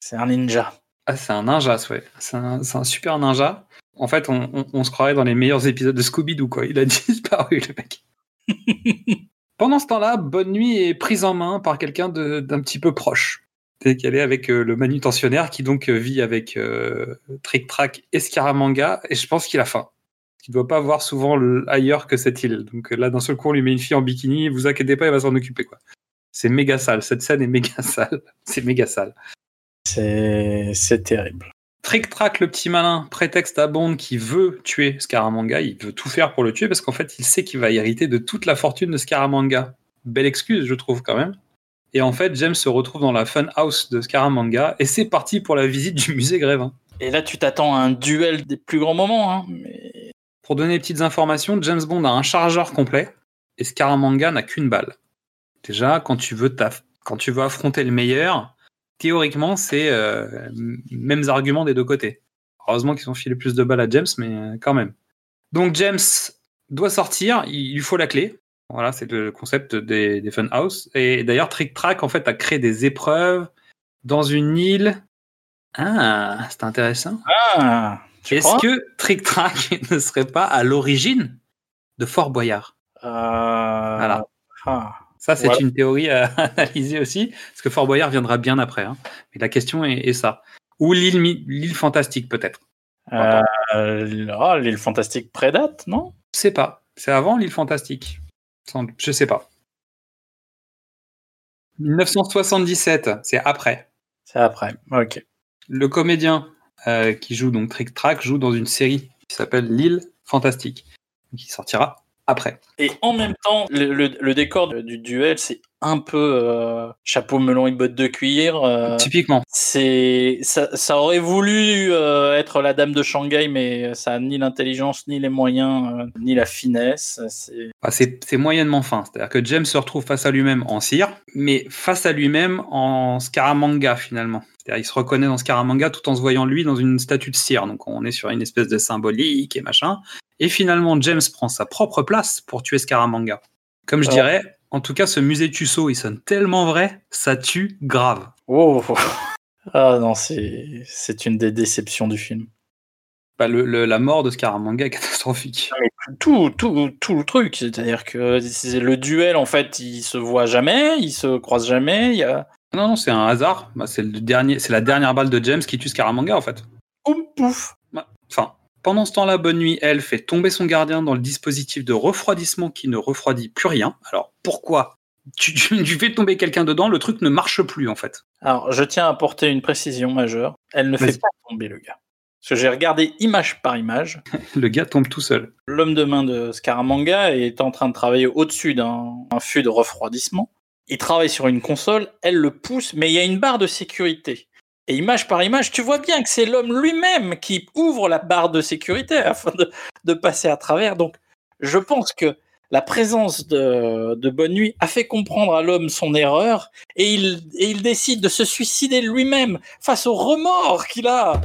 c'est un ninja Ah, c'est un ninja, ouais. C'est un, c'est un super ninja. En fait, on, on- on se croirait dans les meilleurs épisodes de Scooby-Doo, quoi. Il a disparu, le mec. Pendant ce temps-là, Bonne Nuit est prise en main par quelqu'un de- d'un petit peu proche. C'est qu'elle est avec euh, le manutentionnaire qui donc euh, vit avec euh, Trick Track et Scaramanga, et je pense qu'il a faim. Il doit pas voir souvent le- ailleurs que cette île. Donc euh, là, d'un seul coup, on lui met une fille en bikini, vous inquiétez pas, il va s'en occuper, quoi. C'est méga sale. Cette scène est méga sale. C'est méga sale. c'est c'est terrible Trick Track, le petit malin, prétexte à Bond qui veut tuer Scaramanga. Il veut tout faire pour le tuer parce qu'en fait, il sait qu'il va hériter de toute la fortune de Scaramanga. Belle excuse, je trouve, quand même. Et en fait, James se retrouve dans la fun house de Scaramanga et c'est parti pour la visite du musée Grévin. et là tu t'attends à un duel des plus grands moments hein, mais Pour donner des petites informations, James Bond a un chargeur complet et Scaramanga n'a qu'une balle. Déjà, quand tu veux, affronter le meilleur, théoriquement, c'est euh, mêmes arguments des deux côtés. Heureusement qu'ils ont filé plus de balles à James, mais euh, quand même. Donc James doit sortir, il lui faut la clé. Voilà, c'est le concept des, des Funhouse. Et d'ailleurs, Trick Track, en fait, a créé des épreuves dans une île. Ah, c'est intéressant. ah Est-ce que Trick Track ne serait pas à l'origine de Fort Boyard? Euh, Voilà. ah. Ça, c'est une théorie à analyser aussi, parce que Fort Boyard viendra bien après. hein. Mais la question est, est ça. Ou l'île fantastique, peut-être. Euh, ah, l'île fantastique prédate, non? Je sais pas. C'est avant l'île fantastique. Je sais pas. 1977, c'est après. C'est après. Ok. Le comédien qui joue donc Trick Track joue dans une série qui s'appelle L'île fantastique, qui sortira après. Et en même temps, le, le- le décor du duel, c'est un peu euh, chapeau melon et bottes de cuir. euh, Typiquement. c'est ça, ça aurait voulu euh, être la dame de Shanghai, mais ça a ni l'intelligence, ni les moyens, ni la finesse. C'est c'est c'est moyennement fin. C'est-à-dire que James se retrouve face à lui-même en cire, mais face à lui-même en Scaramanga finalement. C'est-à-dire il se reconnaît dans Scaramanga tout en se voyant lui dans une statue de cire. Donc on est sur une espèce de symbolique et machin. Et finalement James prend sa propre place pour tuer Scaramanga. Comme je Ouais. dirais, en tout cas ce musée Tussaud il sonne tellement vrai, ça tue grave. oh. ah non, c'est une des déceptions du film. Bah, le- le- la mort de Scaramanga est catastrophique. Tout, tout, tout le truc, c'est-à-dire que le duel, en fait, il se voit jamais, il se croise jamais, il y a Non, non, c'est un hasard. Bah, c'est le dernier, c'est la dernière balle de James qui tue Scaramanga en fait. pouf, pouf. Enfin, pendant ce temps-là, Bonne Nuit, elle, fait tomber son gardien dans le dispositif de refroidissement qui ne refroidit plus rien. Alors, pourquoi? Tu, tu, tu fais tomber quelqu'un dedans, le truc ne marche plus en fait. Alors, je tiens à apporter une précision majeure. Elle ne fait pas tomber le gars. Parce que j'ai regardé image par image. Le gars tombe tout seul. L'homme de main de Scaramanga est en train de travailler au-dessus d'un un fût de refroidissement. Il travaille sur une console, elle le pousse, mais il y a une barre de sécurité. Et image par image, tu vois bien que c'est l'homme lui-même qui ouvre la barre de sécurité afin de, de passer à travers. Donc, je pense que la présence de, de Bonne Nuit a fait comprendre à l'homme son erreur et il, et il décide de se suicider lui-même face au remords qu'il a.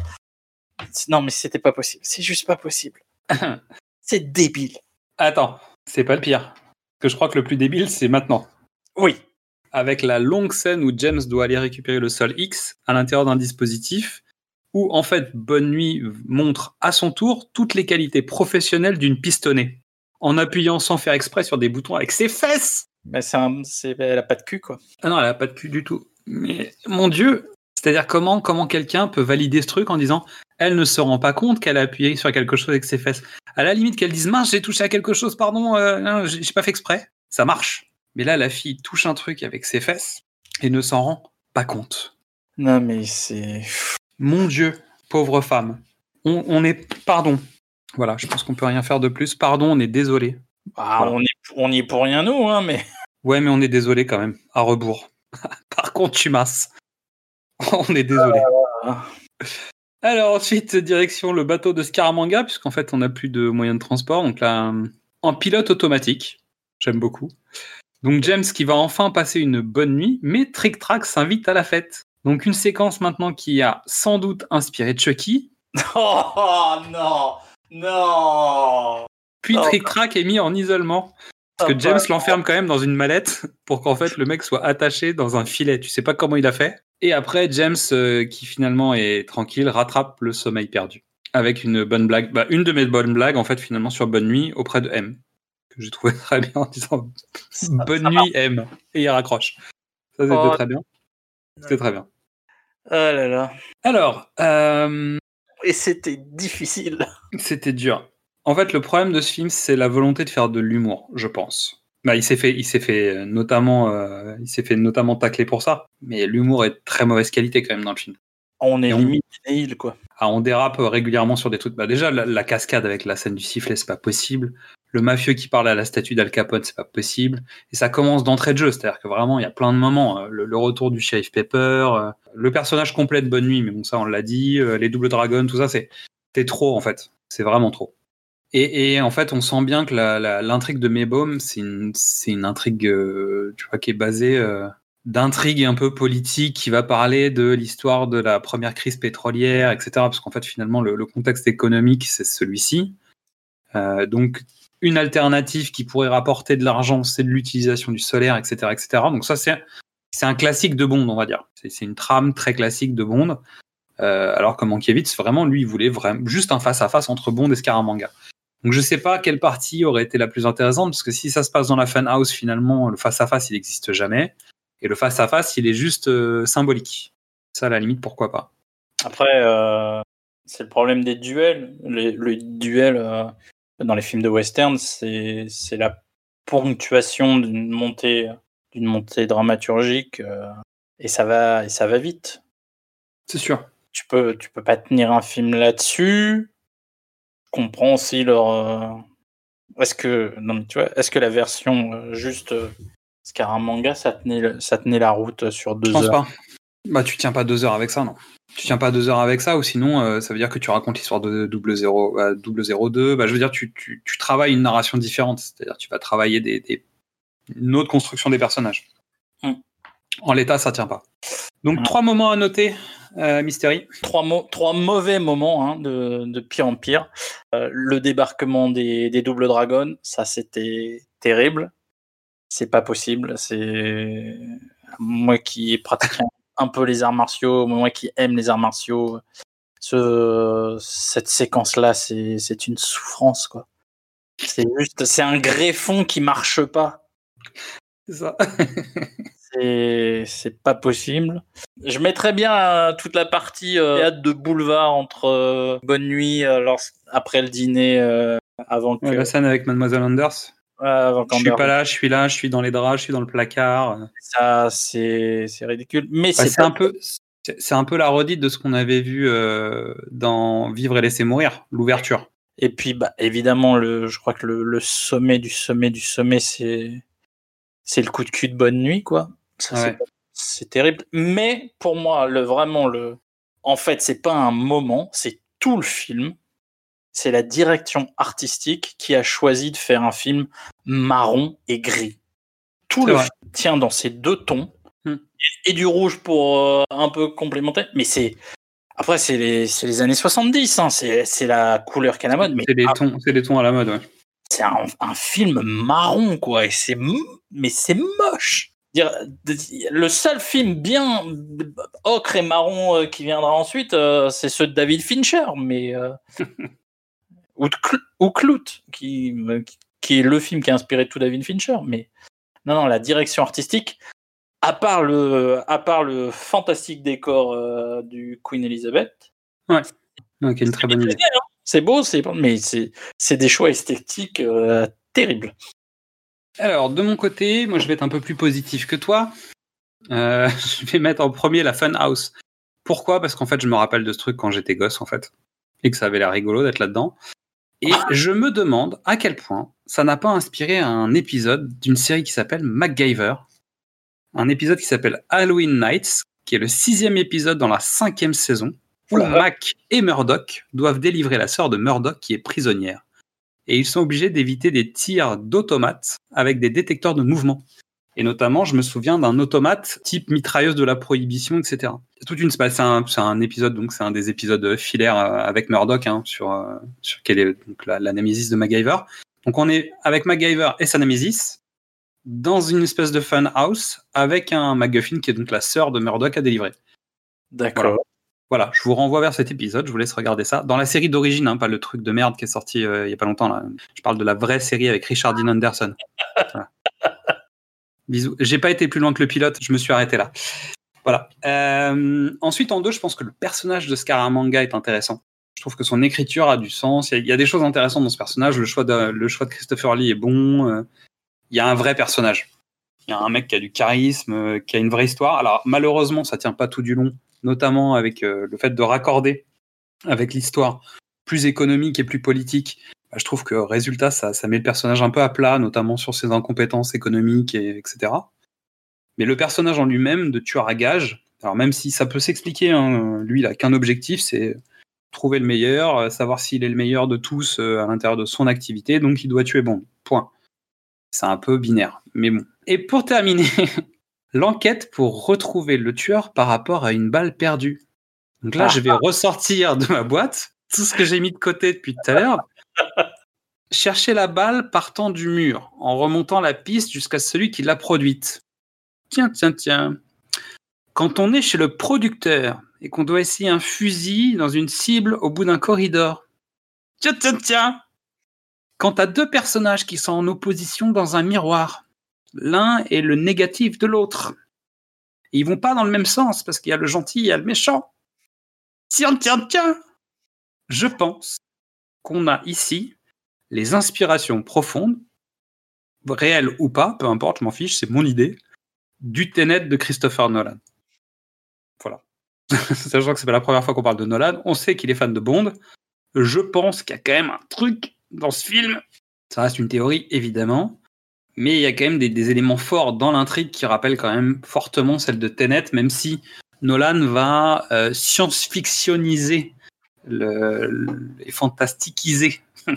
Non, mais c'était pas possible. C'est juste pas possible. C'est débile. Attends, c'est pas le pire. Parce que je crois que le plus débile, c'est maintenant. Oui. Avec la longue scène où James doit aller récupérer le sol X à l'intérieur d'un dispositif, où en fait Bonne Nuit montre à son tour toutes les qualités professionnelles d'une pistonnée, en appuyant sans faire exprès sur des boutons avec ses fesses. Mais un, elle a pas de cul, quoi. Ah non, elle a pas de cul du tout. Mais mon Dieu, c'est-à-dire comment comment quelqu'un peut valider ce truc en disant elle ne se rend pas compte qu'elle a appuyé sur quelque chose avec ses fesses. À la limite qu'elle dise mince j'ai touché à quelque chose pardon euh, j'ai pas fait exprès. Ça marche. Mais là la fille touche un truc avec ses fesses et ne s'en rend pas compte. Non, mais c'est. Mon Dieu, pauvre femme. On, on est pardon. Voilà, je pense qu'on peut rien faire de plus. Pardon, on est désolé. Ah, Voilà. on, est, on y est pour rien, nous, hein, mais. Ouais, mais on est désolé quand même. À rebours. Par contre, tu masses. on est désolé. Ah. Alors ensuite, direction le bateau de Scaramanga, puisqu'en fait, on n'a plus de moyens de transport. Donc là, en pilote automatique. J'aime beaucoup. Donc James qui va enfin passer une bonne nuit, mais Trick Track s'invite à la fête. Donc une séquence maintenant qui a sans doute inspiré Chucky, Oh non Non puis Oh. Trick Track est mis en isolement. Parce que Ah, James l'enferme quand même dans une mallette pour qu'en fait le mec soit attaché dans un filet. Tu sais pas comment il a fait. Et après, James, euh, qui finalement est tranquille, rattrape le sommeil perdu. Avec une bonne blague, bah, une de mes bonnes blagues en fait finalement sur Bonne Nuit auprès de M. Que j'ai trouvé très bien en disant ça- Bonne ça nuit M. Et il raccroche. Ça c'était Oh. très bien. C'était très bien. Oh là là. Alors, euh, Et c'était difficile. C'était dur. En fait, le problème de ce film, c'est la volonté de faire de l'humour, je pense. Bah, il s'est fait, il s'est fait euh, notamment, euh, il s'est fait notamment tacler pour ça. Mais l'humour est de très mauvaise qualité quand même dans le film. On est on- limite Neil, quoi. Ah, on dérape régulièrement sur des trucs. Bah, déjà, la, la cascade avec la scène du sifflet, c'est pas possible. Le mafieux qui parle à la statue d'Al Capone, c'est pas possible. Et ça commence d'entrée de jeu, c'est-à-dire que vraiment, il y a plein de moments. Euh, Le, retour du shérif Pepper, euh, le personnage complet de Bonne Nuit, mais bon, ça, on l'a dit. euh, Les doubles dragons, tout ça, c'est trop en fait. C'est vraiment trop. Et, en fait, on sent bien que l'intrigue de Maybaum, c'est une, une intrigue, tu vois, qui est basée euh, d'intrigue un peu politique, qui va parler de l'histoire de la première crise pétrolière, etc. Parce qu'en fait, finalement, le, contexte économique, c'est celui-ci. Donc, une alternative qui pourrait rapporter de l'argent, c'est de l'utilisation du solaire, etc., etc. Donc ça, c'est c'est un classique de Bond, on va dire. C'est une trame très classique de Bond. Euh, alors que Mankiewicz, vraiment, lui, il voulait juste un face-à-face entre Bond et Scaramanga. Donc je sais pas quelle partie aurait été la plus intéressante, parce que si ça se passe dans la Funhouse, finalement, le face-à-face, il n'existe jamais. Et le face-à-face, il est juste euh, symbolique. Ça, à la limite, pourquoi pas. Après, euh, c'est le problème des duels. Le duel dans les films de western, c'est c'est la ponctuation d'une montée, d'une montée dramaturgique, euh, et ça va et ça va vite. C'est sûr. Tu peux tu peux pas tenir un film là-dessus. Je comprends aussi leur. euh, Est-ce que non mais tu vois, est-ce que la version euh, juste euh, Scaramanga, ça tenait ça tenait la route sur deux Je pense heures. pas. Bah, tu tiens pas deux heures avec ça, non. Tu tiens pas deux heures avec ça, ou sinon, euh, ça veut dire que tu racontes l'histoire de double zéro, bah, double. Bah, je veux dire, tu, tu, tu travailles une narration différente. C'est-à-dire, tu vas travailler des, des- une autre construction des personnages. Mm. En l'état, ça tient pas. Donc, Mm. trois moments à noter, euh, Mystery. trois, mo- trois mauvais moments hein, de, de pire en pire. Euh, le débarquement des, des doubles dragons, ça c'était terrible. C'est pas possible. C'est moi qui un, un peu les arts martiaux, moi qui aime les arts martiaux. Ce, cette séquence-là, c'est une souffrance quoi. C'est juste, c'est un greffon qui marche pas. C'est ça. C'est pas possible. Je mettrais bien euh, toute la partie euh, théâtre de boulevard entre euh, Bonne Nuit, lors- après le dîner, avant que. La scène avec Mademoiselle Anders. Je suis pas là, je suis là, je suis dans les draps, je suis dans le placard. Ça, c'est c'est ridicule. Mais Bah, c'est pas- un peu, c'est un peu la redite de ce qu'on avait vu euh, dans Vivre et laisser mourir, l'ouverture. Et puis, bah, évidemment, le, je crois que le, le sommet du sommet du sommet, c'est c'est le coup de cul de bonne nuit, quoi. Ouais. c'est terrible. Mais pour moi, le vraiment le, en fait, c'est pas un moment, c'est tout le film. C'est la direction artistique qui a choisi de faire un film marron et gris. Tout le vrai. film tient dans ces deux tons Hmm. et, et du rouge pour euh, un peu complémenter. Mais c'est après, c'est les, années 70, hein, c'est la couleur qui est à la mode. Mais C'est des tons, c'est des tons à la mode. Ouais. c'est un, un film marron, quoi. Et c'est, mais c'est moche. Dire- Le seul film bien ocre et marron euh, qui viendra ensuite, euh, c'est ceux de David Fincher, mais euh, ou, ou Clout, qui, euh, qui est le film qui a inspiré tout David Fincher. Mais non, non, la direction artistique, à part le, à part le fantastique décor euh, du Queen Elizabeth, Ok, une très bonne idée. c'est beau, c'est mais c'est, des choix esthétiques euh, terribles. Alors, de mon côté, moi je vais être un peu plus positif que toi. Euh, je vais mettre en premier la Funhouse. Pourquoi? Parce qu'en fait, je me rappelle de ce truc quand j'étais gosse, en fait. Et que ça avait l'air rigolo d'être là-dedans. Et je me demande à quel point ça n'a pas inspiré un épisode d'une série qui s'appelle MacGyver. Un épisode qui s'appelle Halloween Nights, qui est le sixième épisode dans la cinquième saison, où. Mac et Murdoch doivent délivrer la sœur de Murdoch qui est prisonnière. Et ils sont obligés d'éviter des tirs d'automates avec des détecteurs de mouvement. Et notamment, je me souviens d'un automate type mitrailleuse de la prohibition, etc. C'est toute une, c'est un, épisode, donc c'est un des épisodes filaires euh, avec Murdoch hein, sur euh, sur quelle est donc la, la némésis de MacGyver. Donc on est avec MacGyver et sa némésis dans une espèce de fun house avec un MacGuffin qui est donc la sœur de Murdoch à délivrer. D'accord. Voilà, je vous renvoie vers cet épisode, je vous laisse regarder ça. Dans la série d'origine, hein, pas le truc de merde qui est sorti euh, il y a pas longtemps. Là. Je parle de la vraie série avec Richard Dean Anderson. Voilà. Bisous. J'ai pas été plus loin que le pilote, je me suis arrêté là. Voilà. Euh, ensuite, en deux, je pense que le personnage de Scaramanga est intéressant. Je trouve que son écriture a du sens. Il y a, des choses intéressantes dans ce personnage. Le choix de, le choix de Christopher Lee est bon. Euh, Il y a un vrai personnage. Il y a un mec qui a du charisme, euh, qui a une vraie histoire. Alors, malheureusement, ça tient pas tout du long notamment avec le fait de raccorder avec l'histoire plus économique et plus politique. Bah, je trouve que résultat, ça, ça met le personnage un peu à plat, notamment sur ses incompétences économiques, et, etc. Mais le personnage en lui-même, de tueur à gage, alors même si ça peut s'expliquer, hein, lui, il a qu'un objectif, c'est trouver le meilleur, euh, savoir s'il est le meilleur de tous euh, à l'intérieur de son activité, donc il doit tuer Bond. Point. C'est un peu binaire, mais bon. Et pour terminer, l'enquête pour retrouver le tueur par rapport à une balle perdue. Donc là, Ah. je vais ressortir de ma boîte tout ce que j'ai mis de côté depuis tout à l'heure. Chercher la balle partant du mur, en remontant la piste jusqu'à celui qui l'a produite. Tiens, tiens, tiens. Quand on est chez le producteur et qu'on doit essayer un fusil dans une cible au bout d'un corridor. Tiens, tiens, tiens. Quand t'as deux personnages qui sont en opposition dans un miroir, l'un est le négatif de l'autre. Ils vont pas dans le même sens parce qu'il y a le gentil et il y a le méchant. Tiens, tiens, tiens. Je pense qu'on a ici les inspirations profondes, réelles ou pas, peu importe, je m'en fiche, c'est mon idée, du Tenet de Christopher Nolan. Voilà. Sachant que c'est pas la première fois qu'on parle de Nolan, on sait qu'il est fan de Bond. Je pense qu'il y a quand même un truc dans ce film. Ça reste une théorie, évidemment. Mais il y a quand même des, éléments forts dans l'intrigue qui rappellent quand même fortement celle de Tenet, même si Nolan va euh, science-fictioniser le, le- et.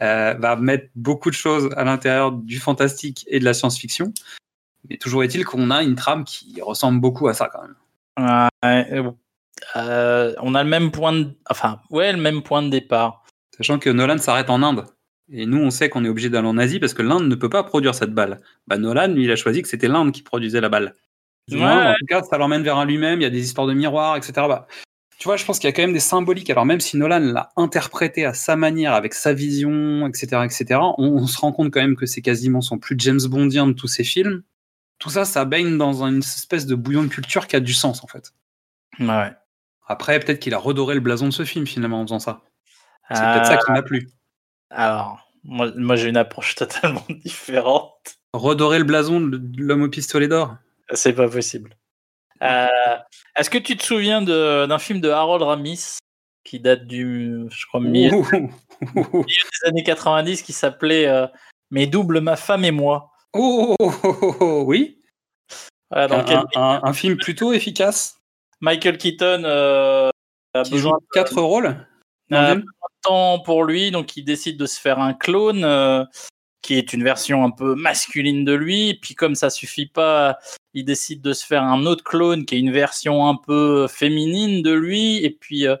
Euh, va mettre beaucoup de choses à l'intérieur du fantastique et de la science-fiction. Mais toujours est-il qu'on a une trame qui ressemble beaucoup à ça quand même. Euh, on a le même point de, enfin, ouais, le même point de départ. Sachant que Nolan s'arrête en Inde. Et nous, on sait qu'on est obligé d'aller en Asie parce que l'Inde ne peut pas produire cette balle. Bah, Nolan, lui, il a choisi que c'était l'Inde qui produisait la balle. Ouais. En tout cas, ça l'emmène vers un lui-même, il y a des histoires de miroirs, etc. Bah, tu vois, je pense qu'il y a quand même des symboliques. Alors, même si Nolan l'a interprété à sa manière, avec sa vision, etc., etc., on, on se rend compte quand même que c'est quasiment son plus James Bondien de tous ses films. Tout ça, ça baigne dans une espèce de bouillon de culture qui a du sens, en fait. Ouais. Après, peut-être qu'il a redoré le blason de ce film, finalement, en faisant ça. C'est Euh, peut-être ça qui m'a plu. Alors, Moi, moi j'ai une approche totalement différente. Redorer le blason de l'homme au pistolet d'or. C'est pas possible. Euh, Est-ce que tu te souviens de- d'un film de Harold Ramis qui date du, je crois, milieu, milieu des années 90 qui s'appelait euh, Mes doubles, ma femme et moi Oh, oh, oh, oh, oh, oui. Voilà, Un, lequel un- un film plutôt efficace Michael Keaton euh, a qui besoin joue quatre rôles. dans temps pour lui, donc il décide de se faire un clone qui est une version un peu masculine de lui. Puis comme ça suffit pas, il décide de se faire un autre clone qui est une version un peu féminine de lui. Et puis euh,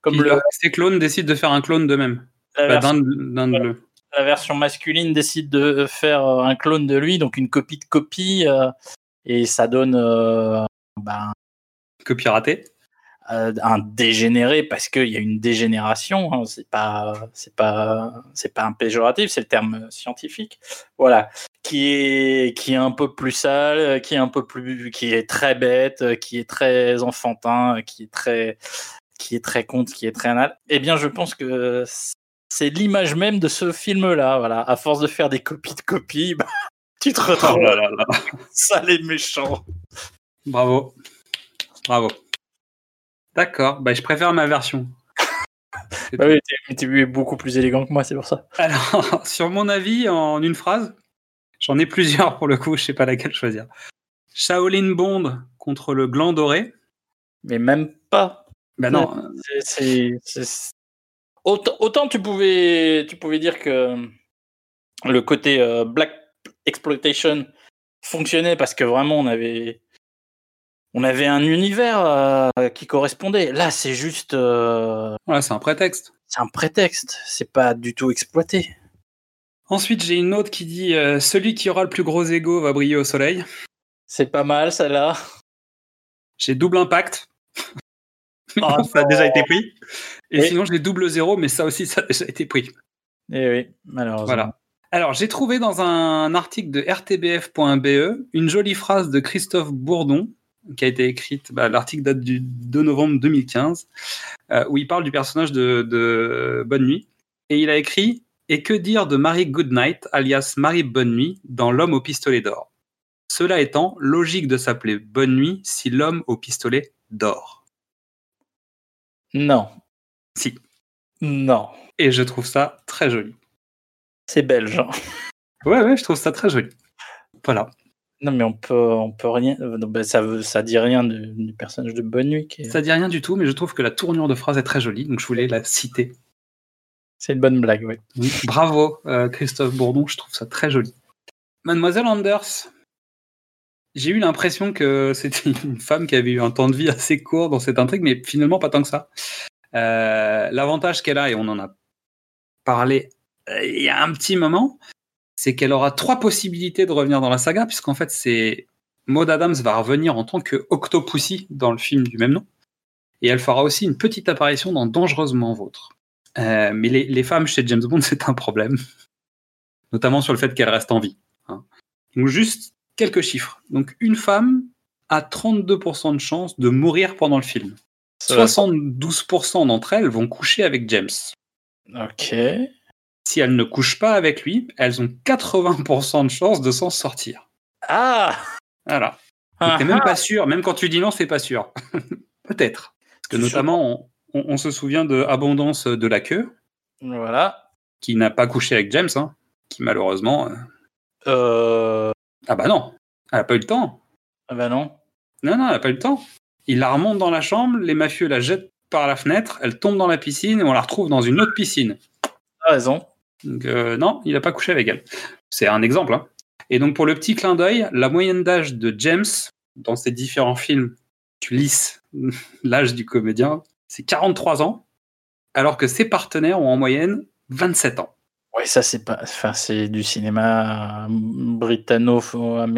comme le, ces clones décident de faire un clone d'eux-mêmes. la, Bah, version, la version masculine décide de faire euh, un clone de lui, donc une copie de copie, euh, et ça donne euh, ben. Euh, un dégénéré parce qu'il y a une dégénération. hein, c'est pas, c'est pas, c'est pas un péjoratif, c'est le terme scientifique. Voilà, qui est, qui est un peu plus sale, qui est un peu plus, qui est très bête, qui est très enfantin, qui est très, qui est très con, qui est très anal. Eh bien, je pense que c'est l'image même de ce film-là. Voilà, à force de faire des copies de copies, bah, tu te retrouves Oh là là là. sale et méchant. Bravo. Bravo. D'accord, bah, je préfère ma version. Bah oui, tu es beaucoup plus élégant que moi, c'est pour ça. Alors, sur mon avis, en une phrase, j'en ai plusieurs pour le coup, je sais pas laquelle choisir. Shaolin Bond contre le gland doré. Mais même pas. Ben non, c'est- Autant, autant tu pouvais, tu pouvais dire que le côté euh, black exploitation fonctionnait parce que vraiment on avait, on avait un univers euh, qui correspondait. Là, c'est juste, euh, voilà, c'est un prétexte. c'est un prétexte. C'est pas du tout exploité. Ensuite, j'ai une autre qui dit euh, Celui qui aura le plus gros ego va briller au soleil. C'est pas mal, ça là. J'ai double impact. Oh ça a déjà été pris. Et sinon, j'ai double zéro, mais ça aussi, ça a déjà été pris. Eh oui, malheureusement. Voilà. Alors, j'ai trouvé dans un article de rtbf.be une jolie phrase de Christophe Bourdon qui a été écrite. bah, L'article date du 2 novembre 2015, euh, où il parle du personnage de, de Bonne Nuit. Et il a écrit Et que dire de Marie Goodnight, alias Marie Bonne Nuit, dans L'homme au pistolet d'or? Cela étant, logique de s'appeler Bonne Nuit si l'homme au pistolet dort. Non. Si. Non. Et je trouve ça très joli. C'est belge. hein. Ouais, ouais, je trouve ça très joli. Voilà. Non, mais on peut, on peut rien. euh, non, ben, ça, veut, ça dit rien du, du personnage de Bonne Nuit. qui est- Ça dit rien du tout, mais je trouve que la tournure de phrase est très jolie, donc je voulais la citer. C'est une bonne blague, oui. Oui, Bravo, euh, Christophe Bourdon, je trouve ça très joli. Mademoiselle Anders, j'ai eu l'impression que c'était une femme qui avait eu un temps de vie assez court dans cette intrigue, mais finalement pas tant que ça. Euh, L'avantage qu'elle a, et on en a parlé il y a un petit moment, c'est qu'elle aura trois possibilités de revenir dans la saga, puisqu'en fait, c'est Maud Adams va revenir en tant que Octopussy dans le film du même nom, et elle fera aussi une petite apparition dans Dangereusement Vôtre. Euh, mais les, les femmes chez James Bond, c'est un problème, notamment sur le fait qu'elles restent en vie. hein. Donc juste quelques chiffres. Donc une femme a 32% de chance de mourir pendant le film. 72% d'entre elles vont coucher avec James. Ok. Si elles ne couchent pas avec lui, elles ont 80% de chance de s'en sortir. Ah Voilà. Ah, T'es même ah. pas sûr. Même quand tu dis non, c'est pas sûr. Peut-être. Parce que notamment, on, on- on se souvient de Abondance de la queue, Voilà. qui n'a pas couché avec James, hein, qui malheureusement. euh, Euh... Ah bah non, elle a pas eu le temps. Ah bah non. Non, non, elle a pas eu le temps. Il la remonte dans la chambre, les mafieux la jettent par la fenêtre, elle tombe dans la piscine et on la retrouve dans une autre piscine. T'as raison. Donc euh, non, il n'a pas couché avec elle. C'est un exemple. hein. Et donc pour le petit clin d'œil, la moyenne d'âge de James dans ces différents films, tu lisses l'âge du comédien, c'est 43 ans, alors que ses partenaires ont en moyenne 27 ans. Ouais, ça c'est pas. Enfin, c'est du cinéma britanno.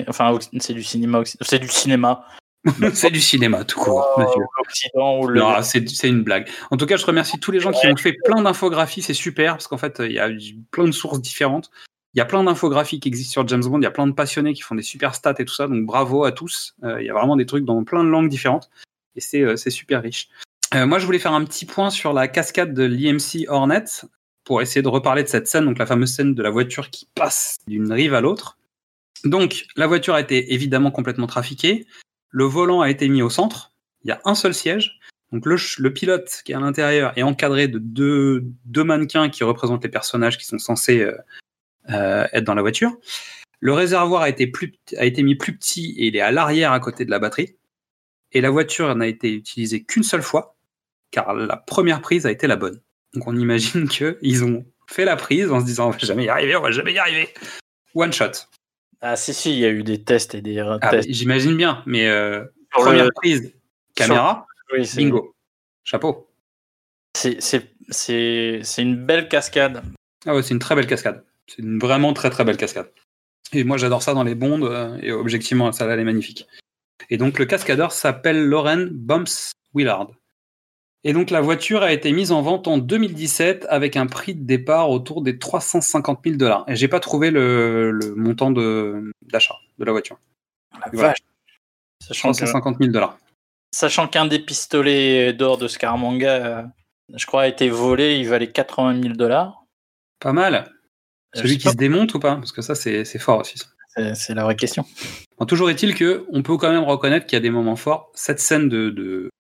Enfin, c'est du cinéma. C'est du cinéma. c'est du cinéma tout court, monsieur. L'Occident ou le. Non, c'est une blague. En tout cas, je remercie tous les gens qui ont fait plein d'infographies, c'est super, parce qu'en fait, il y a plein de sources différentes. Il y a plein d'infographies qui existent sur James Bond, il y a plein de passionnés qui font des super stats et tout ça, donc bravo à tous. Euh, il y a vraiment des trucs dans plein de langues différentes, et c'est euh, super riche. Euh, moi, je voulais faire un petit point sur la cascade de l'IMC Hornet. pour essayer de reparler de cette scène, donc la fameuse scène de la voiture qui passe d'une rive à l'autre. Donc, la voiture a été évidemment complètement trafiquée. Le volant a été mis au centre. Il y a un seul siège. Donc, le, pilote qui est à l'intérieur est encadré de deux, mannequins qui représentent les personnages qui sont censés euh, euh, être dans la voiture. Le réservoir a été, plus, a été mis plus petit et il est à l'arrière à côté de la batterie. Et la voiture n'a été utilisée qu'une seule fois, car la première prise a été la bonne. Donc on imagine qu'ils ont fait la prise en se disant on va jamais y arriver, on va jamais y arriver. One shot. Ah si, si, il y a eu des tests et des Ah, tests. J'imagine bien, mais euh, Sur première le- prise, caméra, Oui, bingo. Chapeau. c'est une belle cascade. Ah ouais, c'est une très belle cascade. C'est une vraiment très très belle cascade. Et moi j'adore ça dans les bondes, euh, et objectivement, ça là, elle est magnifique. Et donc le cascadeur s'appelle Lauren Bumps Willard. Et donc la voiture a été mise en vente en 2017 avec un prix de départ autour des 350 000 dollars. Et j'ai pas trouvé le, le montant de- d'achat de, la voiture. La Voilà. vache. Sachant que- 350 000 dollars. Sachant qu'un des pistolets d'or de Scaramanga, euh, je crois, a été volé, il valait 80 000 dollars. Pas mal. Celui qui se démonte ou pas? Parce que ça c'est c'est fort aussi. C'est c'est la vraie question. Bon, toujours est-il que on peut quand même reconnaître qu'il y a des moments forts. Cette scène de, de-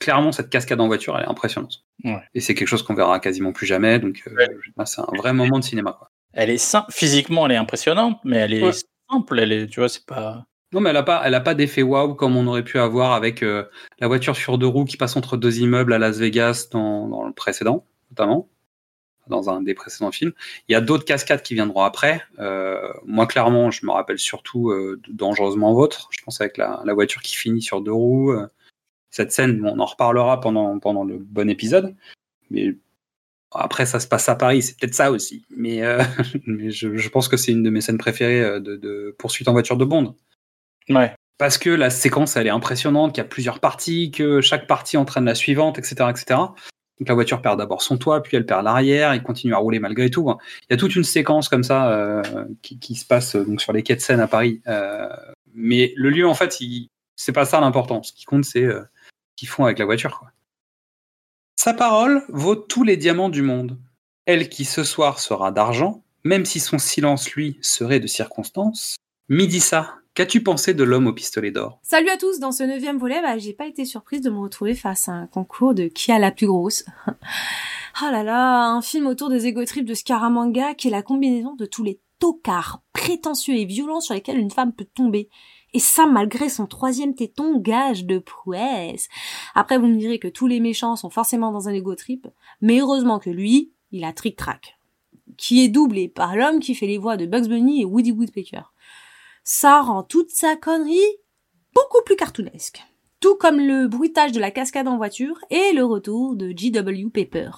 clairement cette cascade en voiture, elle est impressionnante. Ouais. Et c'est quelque chose qu'on verra quasiment plus jamais. Donc euh, là, c'est un vrai moment de cinéma. Quoi. Elle est simple, physiquement, elle est impressionnante, mais elle est Ouais. simple. Elle est, tu vois, c'est pas. Non, mais elle a pas, elle a pas d'effet waouh comme on aurait pu avoir avec euh, la voiture sur deux roues qui passe entre deux immeubles à Las Vegas dans, dans le précédent, notamment dans un des précédents films. Il y a d'autres cascades qui viendront après. Euh, moi, clairement, je me rappelle surtout euh, de Dangereusement Vôtre. Je pense avec la, la voiture qui finit sur deux roues. euh, cette scène, on en reparlera pendant, pendant le bon épisode. Mais après, ça se passe à Paris, c'est peut-être ça aussi. Mais, euh, mais je, je pense que c'est une de mes scènes préférées euh, de, de poursuite en voiture de Bond Ouais. parce que la séquence elle est impressionnante, qu'il y a plusieurs parties, que chaque partie entraîne la suivante, etc., etc. Donc la voiture perd d'abord son toit, puis elle perd l'arrière, il continue à rouler malgré tout. Il y a toute une séquence comme ça euh, qui, qui se passe donc sur les quais de Seine à Paris. Euh, mais le lieu en fait, il- c'est pas ça l'important. Ce qui compte c'est euh, ce qu'ils font avec la voiture. Quoi. Sa parole vaut tous les diamants du monde. Elle qui ce soir sera d'argent, même si son silence lui serait de circonstance. Midissa, qu'as-tu pensé de l'homme au pistolet d'or? Salut à tous, dans ce neuvième volet, bah, j'ai pas été surprise de me retrouver face à un concours de qui a la plus grosse. oh là là, un film autour des égotrips de Scaramanga qui est la combinaison de tous les tocards prétentieux et violents sur lesquels une femme peut tomber. Et ça malgré son troisième téton, gage de prouesse. Après, vous me direz que tous les méchants sont forcément dans un égotrip, mais heureusement que lui, il a trick-track. Qui est doublé par l'homme qui fait les voix de Bugs Bunny et Woody Woodpecker ça rend toute sa connerie beaucoup plus cartoonesque. Tout comme le bruitage de la cascade en voiture et le retour de G.W. Pepper.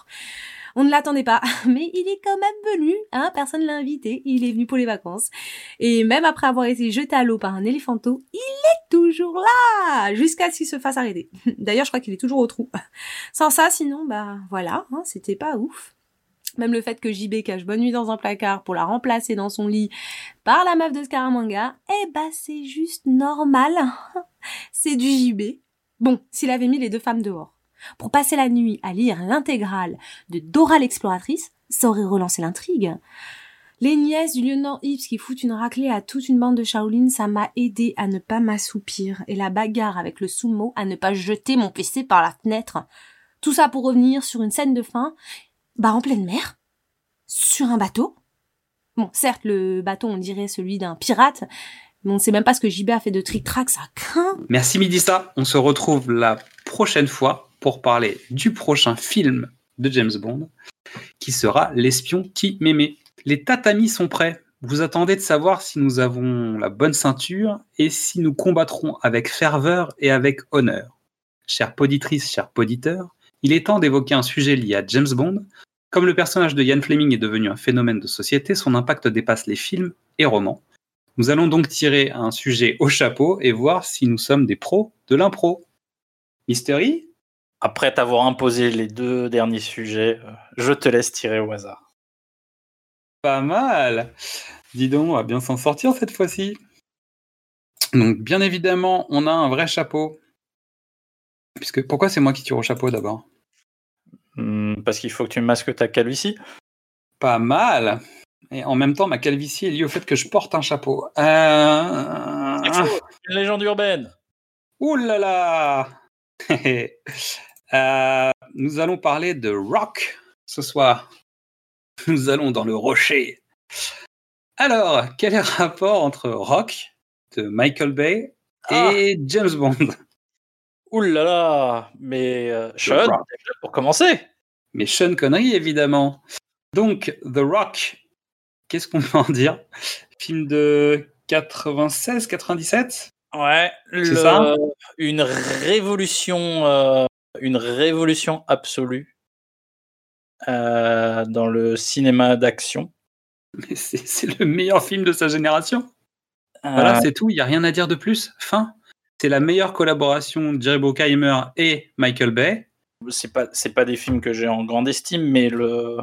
On ne l'attendait pas, mais il est quand même venu, hein, personne l'a invité, il est venu pour les vacances. Et même après avoir été jeté à l'eau par un éléphanto, il est toujours là, jusqu'à ce qu'il se fasse arrêter. D'ailleurs, je crois qu'il est toujours au trou. Sans ça, sinon, bah voilà, hein, c'était pas ouf. Même le fait que JB cache Bonne Nuit dans un placard pour la remplacer dans son lit par la meuf de Scaramanga, eh bah c'est juste normal. c'est du JB. Bon, s'il avait mis les deux femmes dehors pour passer la nuit à lire l'intégrale de Dora l'exploratrice, ça aurait relancé l'intrigue. Les nièces du lieutenant Hibbs qui foutent une raclée à toute une bande de Shaolin, ça m'a aidé à ne pas m'assoupir et la bagarre avec le sumo à ne pas jeter mon PC par la fenêtre. Tout ça pour revenir sur une scène de fin, bah en pleine mer, sur un bateau. Bon, certes, le bateau, on dirait celui d'un pirate, mais on ne sait même pas ce que JB a fait de trick-track, ça craint. Merci Midissa. On se retrouve la prochaine fois pour parler du prochain film de James Bond, qui sera L'espion qui m'aimait. Les tatamis sont prêts. Vous attendez de savoir si nous avons la bonne ceinture et si nous combattrons avec ferveur et avec honneur. Chère poditrice, chers poditeurs, il est temps d'évoquer un sujet lié à James Bond. Comme le personnage de Ian Fleming est devenu un phénomène de société, son impact dépasse les films et romans. Nous allons donc tirer un sujet au chapeau et voir si nous sommes des pros de l'impro. Mystery? Après t'avoir imposé les deux derniers sujets, euh, je te laisse tirer au hasard. Pas mal Dis donc, on va bien s'en sortir cette fois-ci. Donc, bien évidemment, on a un vrai chapeau. Puisque, pourquoi c'est moi qui tire au chapeau d'abord? Hmm, parce qu'il faut que tu masques ta calvitie. Pas mal. Et en même temps, ma calvitie est liée au fait que je porte un chapeau. Euh... C'est une légende urbaine. Ouh là là Euh, Nous allons parler de rock ce soir. Nous allons dans le rocher. Alors, quel est le rapport entre rock de Michael Bay et James Bond? Ouh là là, mais euh, Sean, pour commencer. Mais Sean Connery, évidemment. Donc, The Rock, qu'est-ce qu'on peut en dire? Film de 96, 97 Ouais, le- ça? une révolution, euh, une révolution absolue euh, dans le cinéma d'action. C'est le meilleur film de sa génération. Voilà, Euh, c'est tout. Il n'y a rien à dire de plus. Fin. C'est la meilleure collaboration de Jerry Bruckheimer et Michael Bay. c'est pas, c'est pas des films que j'ai en grande estime, mais le,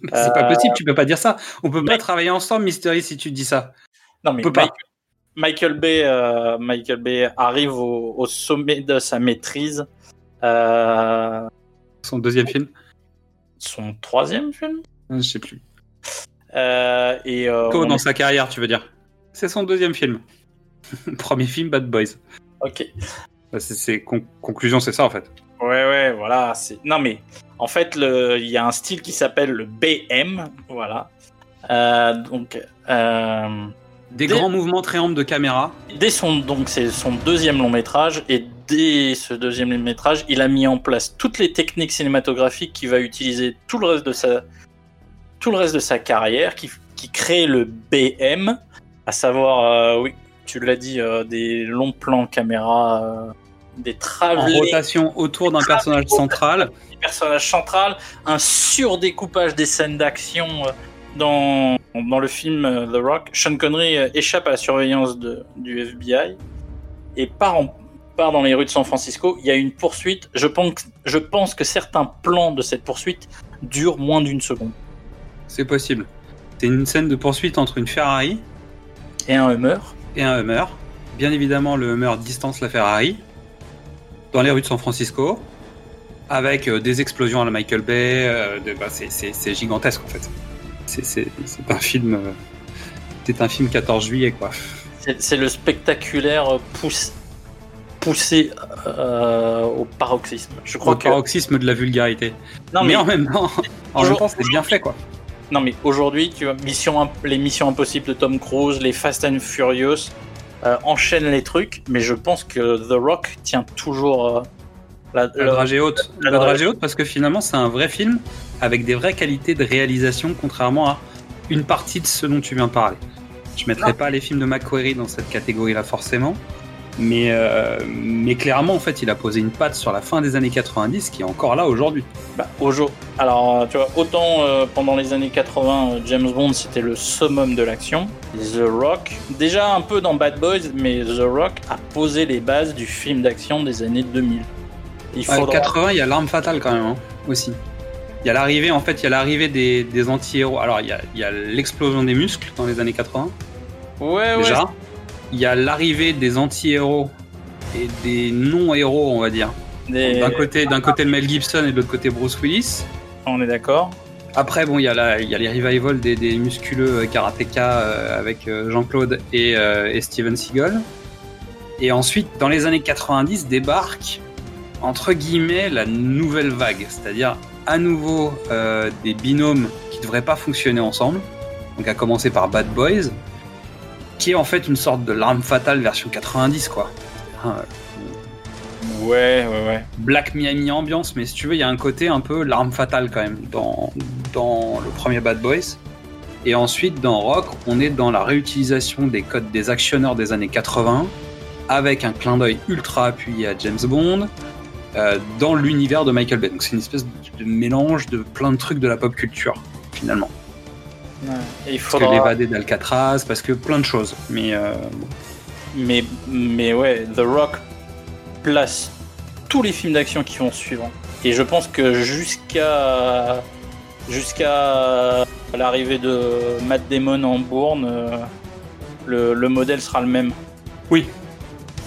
C'est pas Euh, possible, tu peux pas dire ça. On peut mais- pas travailler ensemble, Mystery, si tu dis ça. non mais On peut pas. Michael, Bay, Michael Bay arrive au, au sommet de sa maîtrise. Euh, Son deuxième film son troisième film. Je sais plus. Euh, et euh, dans est- sa carrière, tu veux dire C'est son deuxième film. Premier film, Bad Boys. Ok. Bah, c'est- c'est con- conclusion, c'est ça en fait. Ouais, ouais, voilà. C'est... Non, mais en fait, le... il y a un style qui s'appelle le BM. Voilà. Euh, donc, euh, Des grands mouvements triangles de caméra. dès son, donc, c'est son deuxième long métrage. Et dès ce deuxième long métrage, il a mis en place toutes les techniques cinématographiques qu'il va utiliser tout le reste de sa, tout le reste de sa carrière, qui, qui crée le BM, à savoir, euh, oui, tu l'as dit, euh, des longs plans caméra, euh, des En travelling. rotation autour d'un personnage central. personnage central, un surdécoupage des scènes d'action dans, dans le film euh, The Rock. Sean Connery euh, échappe à la surveillance de- du FBI et part, en- part dans les rues de San Francisco. Il y a une poursuite. Je pense, je pense que certains plans de cette poursuite durent moins d'une seconde. C'est possible. C'est une scène de poursuite entre une Ferrari Et un Hummer. et un Hummer. Bien évidemment, le Hummer distance la Ferrari dans les rues de San Francisco avec euh, des explosions à la Michael Bay. bah, c'est gigantesque en fait. C'est- un film. euh, C'est un film 14 juillet quoi. C'est le spectaculaire pouss- poussé euh, au paroxysme. Je crois Au que paroxysme de la vulgarité. non mais, en même temps, en même temps, c'est bien fait quoi. Non mais aujourd'hui, tu vois, mission, les missions impossibles de Tom Cruise, les Fast and Furious euh, enchaînent les trucs, mais je pense que The Rock tient toujours euh, la, La dragée haute. la La dragée- haute parce que finalement, c'est un vrai film avec des vraies qualités de réalisation, contrairement à une partie de ce dont tu viens de parler. Je mettrai pas les films de McQuarrie dans cette catégorie-là forcément, mais, euh, mais clairement, en fait, il a posé une patte sur la fin des années 90 qui est encore là aujourd'hui. bah, au jour. Alors, tu vois, autant euh, pendant les années 80, euh, James Bond c'était le summum de l'action. The Rock, déjà un peu dans Bad Boys, mais The Rock a posé les bases du film d'action des années 2000. Il Ouais, faudra. 80, il y a l'arme fatale quand même hein, aussi. Il y a l'arrivée, en fait, il y a l'arrivée des, des anti-héros. Alors, il y a, il y a l'explosion des muscles dans les années 80. Ouais, ouais. déjà. Il y a l'arrivée des anti-héros et des non-héros, on va dire. des- D'un côté, d'un côté le Mel Gibson et de l'autre côté Bruce Willis. On est d'accord. Après, bon, il y a, la, il y a les revivals des, des musculeux euh, karatéka euh, avec euh, Jean-Claude et, euh, et Steven Seagal. Et ensuite, dans les années 90, débarque, entre guillemets, la nouvelle vague. C'est-à-dire, à nouveau, euh, des binômes qui devraient pas fonctionner ensemble. Donc, à commencer par Bad Boys, qui est en fait une sorte de l'arme fatale version 90, quoi. Hein, Ouais, ouais, ouais. Black Miami ambiance, mais si tu veux, il y a un côté un peu l'arme fatale quand même dans, dans le premier Bad Boys. Et ensuite, dans Rock, on est dans la réutilisation des codes des actionneurs des années 80, avec un clin d'œil ultra appuyé à James Bond, euh, dans l'univers de Michael Bay. Donc c'est une espèce de mélange de plein de trucs de la pop culture, finalement. Et il Parce que faudra. l'évadé d'Alcatraz, parce que plein de choses. Mais euh. Mais, mais ouais, The Rock place tous les films d'action qui vont suivre. Et je pense que jusqu'à jusqu'à l'arrivée de Matt Damon en Bourne, euh, le, le modèle sera le même. oui.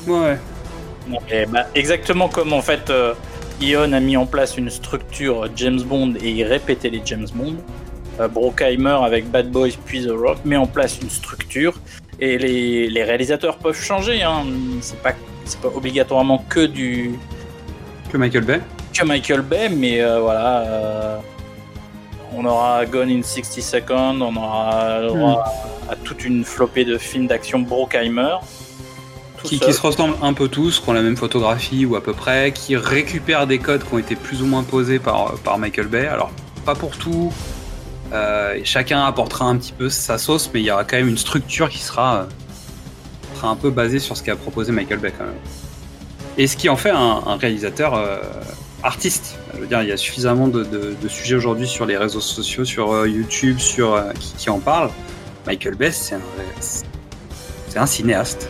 Ouais. Et bah, exactement comme en fait euh, Ion a mis en place une structure James Bond et il répétait les James Bond. euh, Brockheimer avec Bad Boys puis The Rock met en place une structure et les, les réalisateurs peuvent changer. Hein. C'est pas c'est pas obligatoirement que du Que Michael Bay. que Michael Bay, mais euh, voilà. euh, on aura Gone in 60 Seconds, on aura droit à toute une flopée de films d'action Brockheimer. Qui, se ressemblent un peu tous, qui ont la même photographie ou à peu près, qui récupèrent des codes qui ont été plus ou moins posés par, par Michael Bay. Alors, pas pour tout. euh, chacun apportera un petit peu sa sauce, mais il y aura quand même une structure qui sera, euh, sera un peu basée sur ce qu'a proposé Michael Bay quand même. Et ce qui en fait un, un réalisateur euh, artiste. Je veux dire, il y a suffisamment de, de- de sujets aujourd'hui sur les réseaux sociaux, sur euh, YouTube, sur euh, qui, qui en parlent. Michael Bay, c'est un, c'est un cinéaste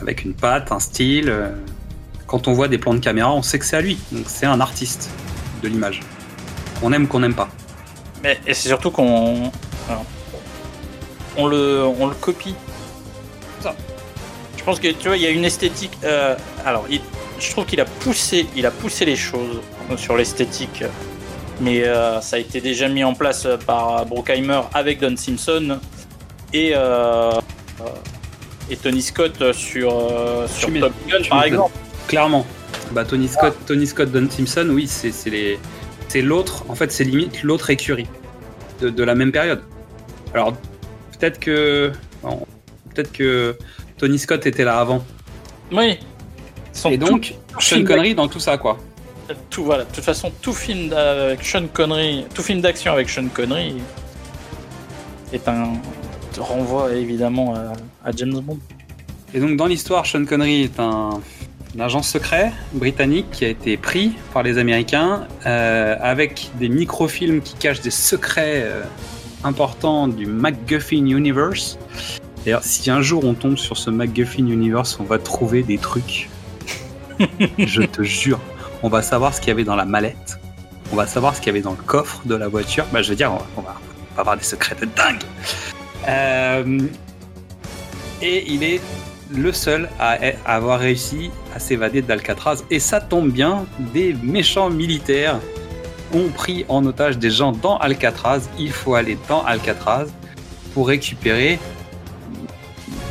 avec une patte, un style. euh, Quand on voit des plans de caméra, on sait que c'est à lui. Donc c'est un artiste de l'image. On aime qu'on n'aime pas. Mais et c'est surtout qu'on on le on le copie. Ça. Je pense que tu vois, il y a une esthétique. euh, alors, je trouve qu'il a poussé, il a poussé les choses sur l'esthétique, mais euh, ça a été déjà mis en place par Brockheimer avec Don Simpson et euh, et Tony Scott sur euh, sur Top Gun par m'étonnes. exemple. Clairement. Bah, Tony Scott, Tony Scott, Don Simpson, oui, c'est c'est les, c'est l'autre. En fait, c'est limite l'autre écurie de, de la même période. Alors peut-être que, bon, peut-être que Tony Scott était là avant. Oui. Et donc, Sean Connery dans tout ça, quoi. tout voilà de toute façon tout film avec Sean Connery tout film d'action avec Sean Connery est un renvoi évidemment à, à James Bond Et donc dans l'histoire, Sean Connery est un, un agent secret britannique qui a été pris par les Américains euh, avec des microfilms qui cachent des secrets euh, importants du MacGuffin Universe. D'ailleurs, si un jour on tombe sur ce MacGuffin Universe, on va trouver des trucs. Je te jure, on va savoir ce qu'il y avait dans la mallette. On va savoir ce qu'il y avait dans le coffre de la voiture. Bah, je veux dire, va- on va avoir des secrets de dingue. Euh, et il est le seul à avoir réussi à s'évader d'Alcatraz. Et ça tombe bien, des méchants militaires ont pris en otage des gens dans Alcatraz. Il faut aller dans Alcatraz pour récupérer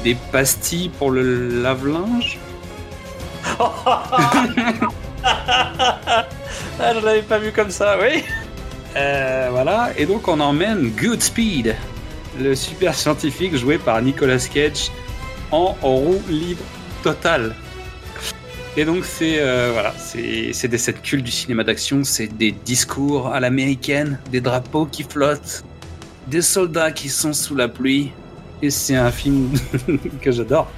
des pastilles pour le lave-linge. ah je l'avais pas vu comme ça oui Euh, voilà, et donc on emmène Goodspeed, le super scientifique joué par Nicolas Cage en roue libre totale. Et donc c'est euh, voilà, c'est des cette culte du cinéma d'action, c'est des discours à l'américaine, des drapeaux qui flottent, des soldats qui sont sous la pluie, et c'est un film que j'adore.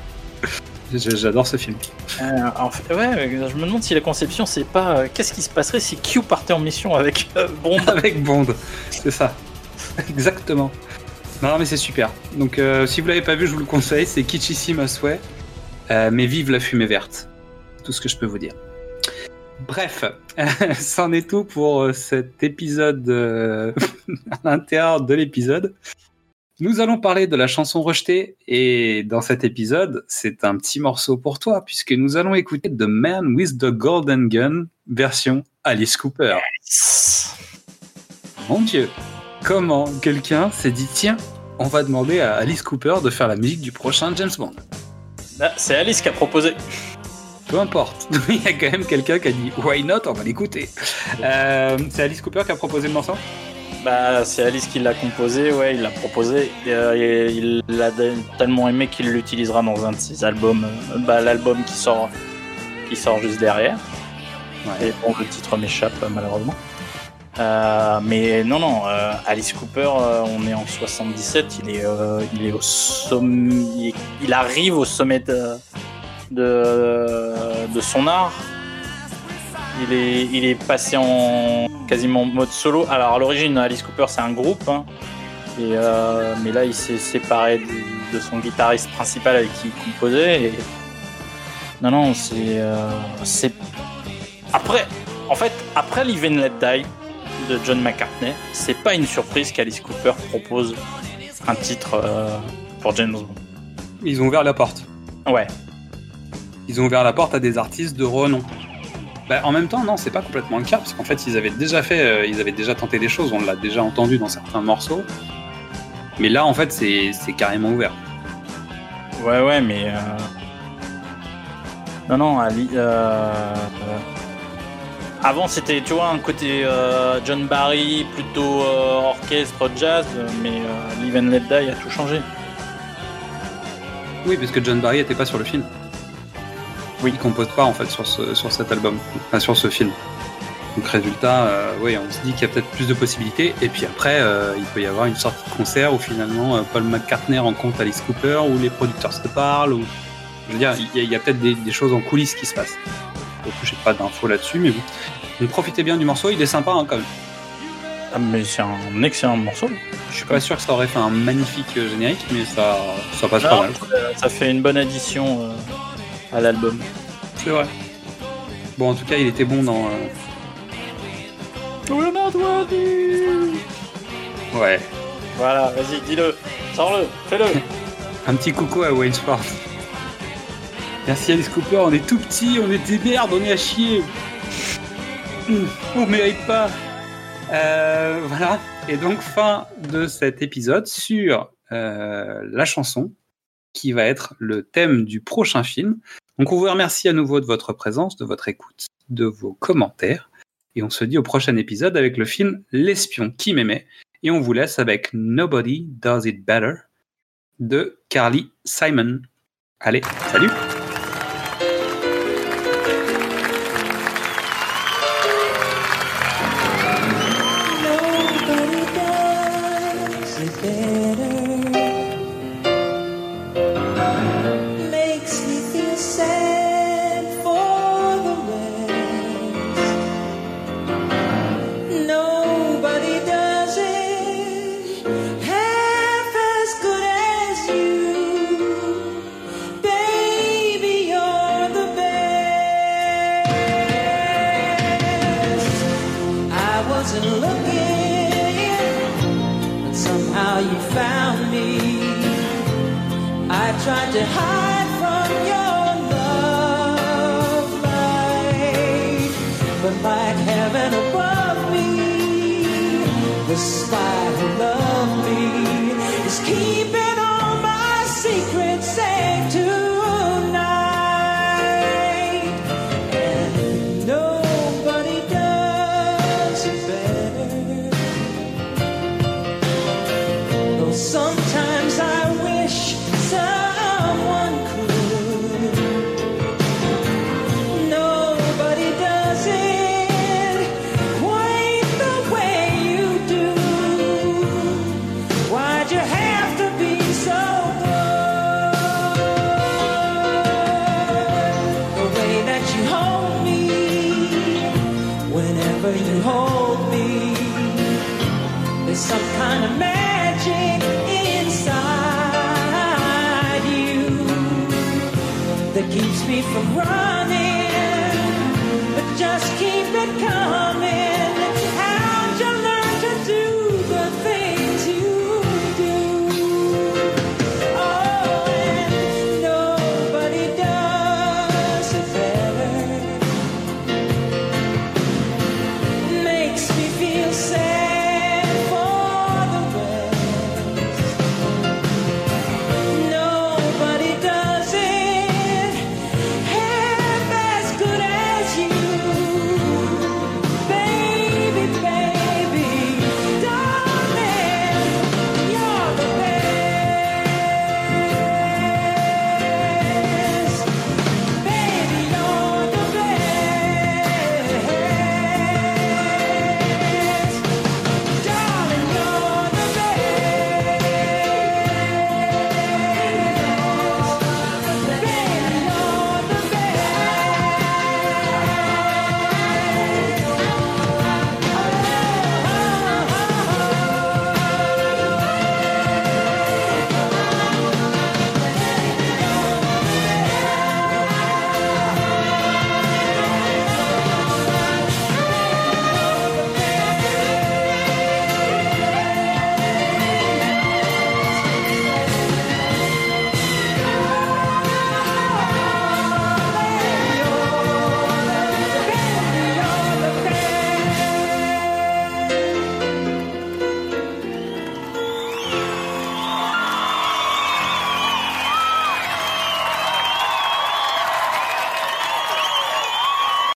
J'adore ce film. Euh, en fait, ouais je me demande si la conception c'est pas euh, qu'est-ce qui se passerait si Q partait en mission avec Bond? Avec Bond, c'est ça. Exactement. Non, mais c'est super. Donc, euh, si vous l'avez pas vu, je vous le conseille. C'est kitschissime à souhait. Euh, mais vive la fumée verte. Tout ce que je peux vous dire. Bref, c'en est tout pour euh, cet épisode euh, à l'intérieur de l'épisode. Nous allons parler de la chanson rejetée et dans cet épisode, c'est un petit morceau pour toi puisque nous allons écouter The Man with the Golden Gun version Alice Cooper. Mon Dieu, comment quelqu'un s'est dit tiens, on va demander à Alice Cooper de faire la musique du prochain James Bond. Ah, c'est Alice qui a proposé Peu importe, il y a quand même quelqu'un qui a dit why not, on va l'écouter. Euh, c'est Alice Cooper qui a proposé le morceau? Bah, c'est Alice qui l'a composé, ouais, il l'a proposé. Et, euh, et il l'a tellement aimé qu'il l'utilisera dans un de ses albums. euh, bah, l'album qui sort, qui sort juste derrière. Ouais. Et bon, le titre m'échappe malheureusement. Euh, mais non, non, euh, Alice Cooper, euh, on est en 77, il est, il est au sommet, il, arrive au sommet de, de, son art. Il est, il est passé en quasiment mode solo. Alors à l'origine, Alice Cooper c'est un groupe, hein. et, mais là il s'est séparé de, son guitariste principal avec qui il composait. Et... Non, non, c'est, c'est après, en fait, après Live and Let Die de John McCartney, c'est pas une surprise qu'Alice Cooper propose un titre euh, pour James Bond. Ils ont ouvert la porte. Ouais, Ils ont ouvert la porte à des artistes de renom. Bah, en même temps, non, c'est pas complètement le cas, parce qu'en fait, ils avaient déjà fait, euh, ils avaient déjà tenté des choses, on l'a déjà entendu dans certains morceaux. Mais là, en fait, c'est c'est carrément ouvert. Ouais, ouais, mais. euh, Non, non, Ali. Avant, c'était, tu vois, un côté euh, John Barry, plutôt euh, orchestre jazz, mais euh, Live and Let Die a tout changé. Oui, parce que John Barry était pas sur le film. Oui, il compose pas en fait sur, ce, sur cet album, enfin sur ce film. Donc résultat, euh, oui, on se dit qu'il y a peut-être plus de possibilités. Et puis après, il peut y avoir une sortie de concert où finalement Paul McCartney rencontre Alice Cooper, où les producteurs se parlent, ou je veux dire, il y a, peut-être des, des choses en coulisses qui se passent. Donc j'ai pas d'infos là-dessus, mais bon. Donc profitez bien du morceau, il est sympa hein, quand même. Ah, mais c'est un excellent morceau. Je suis pas sûr que ça aurait fait un magnifique euh, générique, mais ça, ça passe pas mal. ça fait une bonne addition euh, à l'album. C'est vrai. Bon, en tout cas, il était bon dans. euh, Ouais. Voilà, vas-y, dis-le, sors-le, fais-le. Un petit coucou à Waynesford. Merci Alice Cooper, on est tout petit, on est des merdes, on est à chier. Hum, On mérite pas. Euh, voilà. Et donc fin de cet épisode sur euh, la chanson qui va être le thème du prochain film. Donc on vous remercie à nouveau de votre présence, de votre écoute, de vos commentaires. Et on se dit au prochain épisode avec le film L'espion qui m'aimait. Et on vous laisse avec Nobody Does It Better de Carly Simon. Allez, salut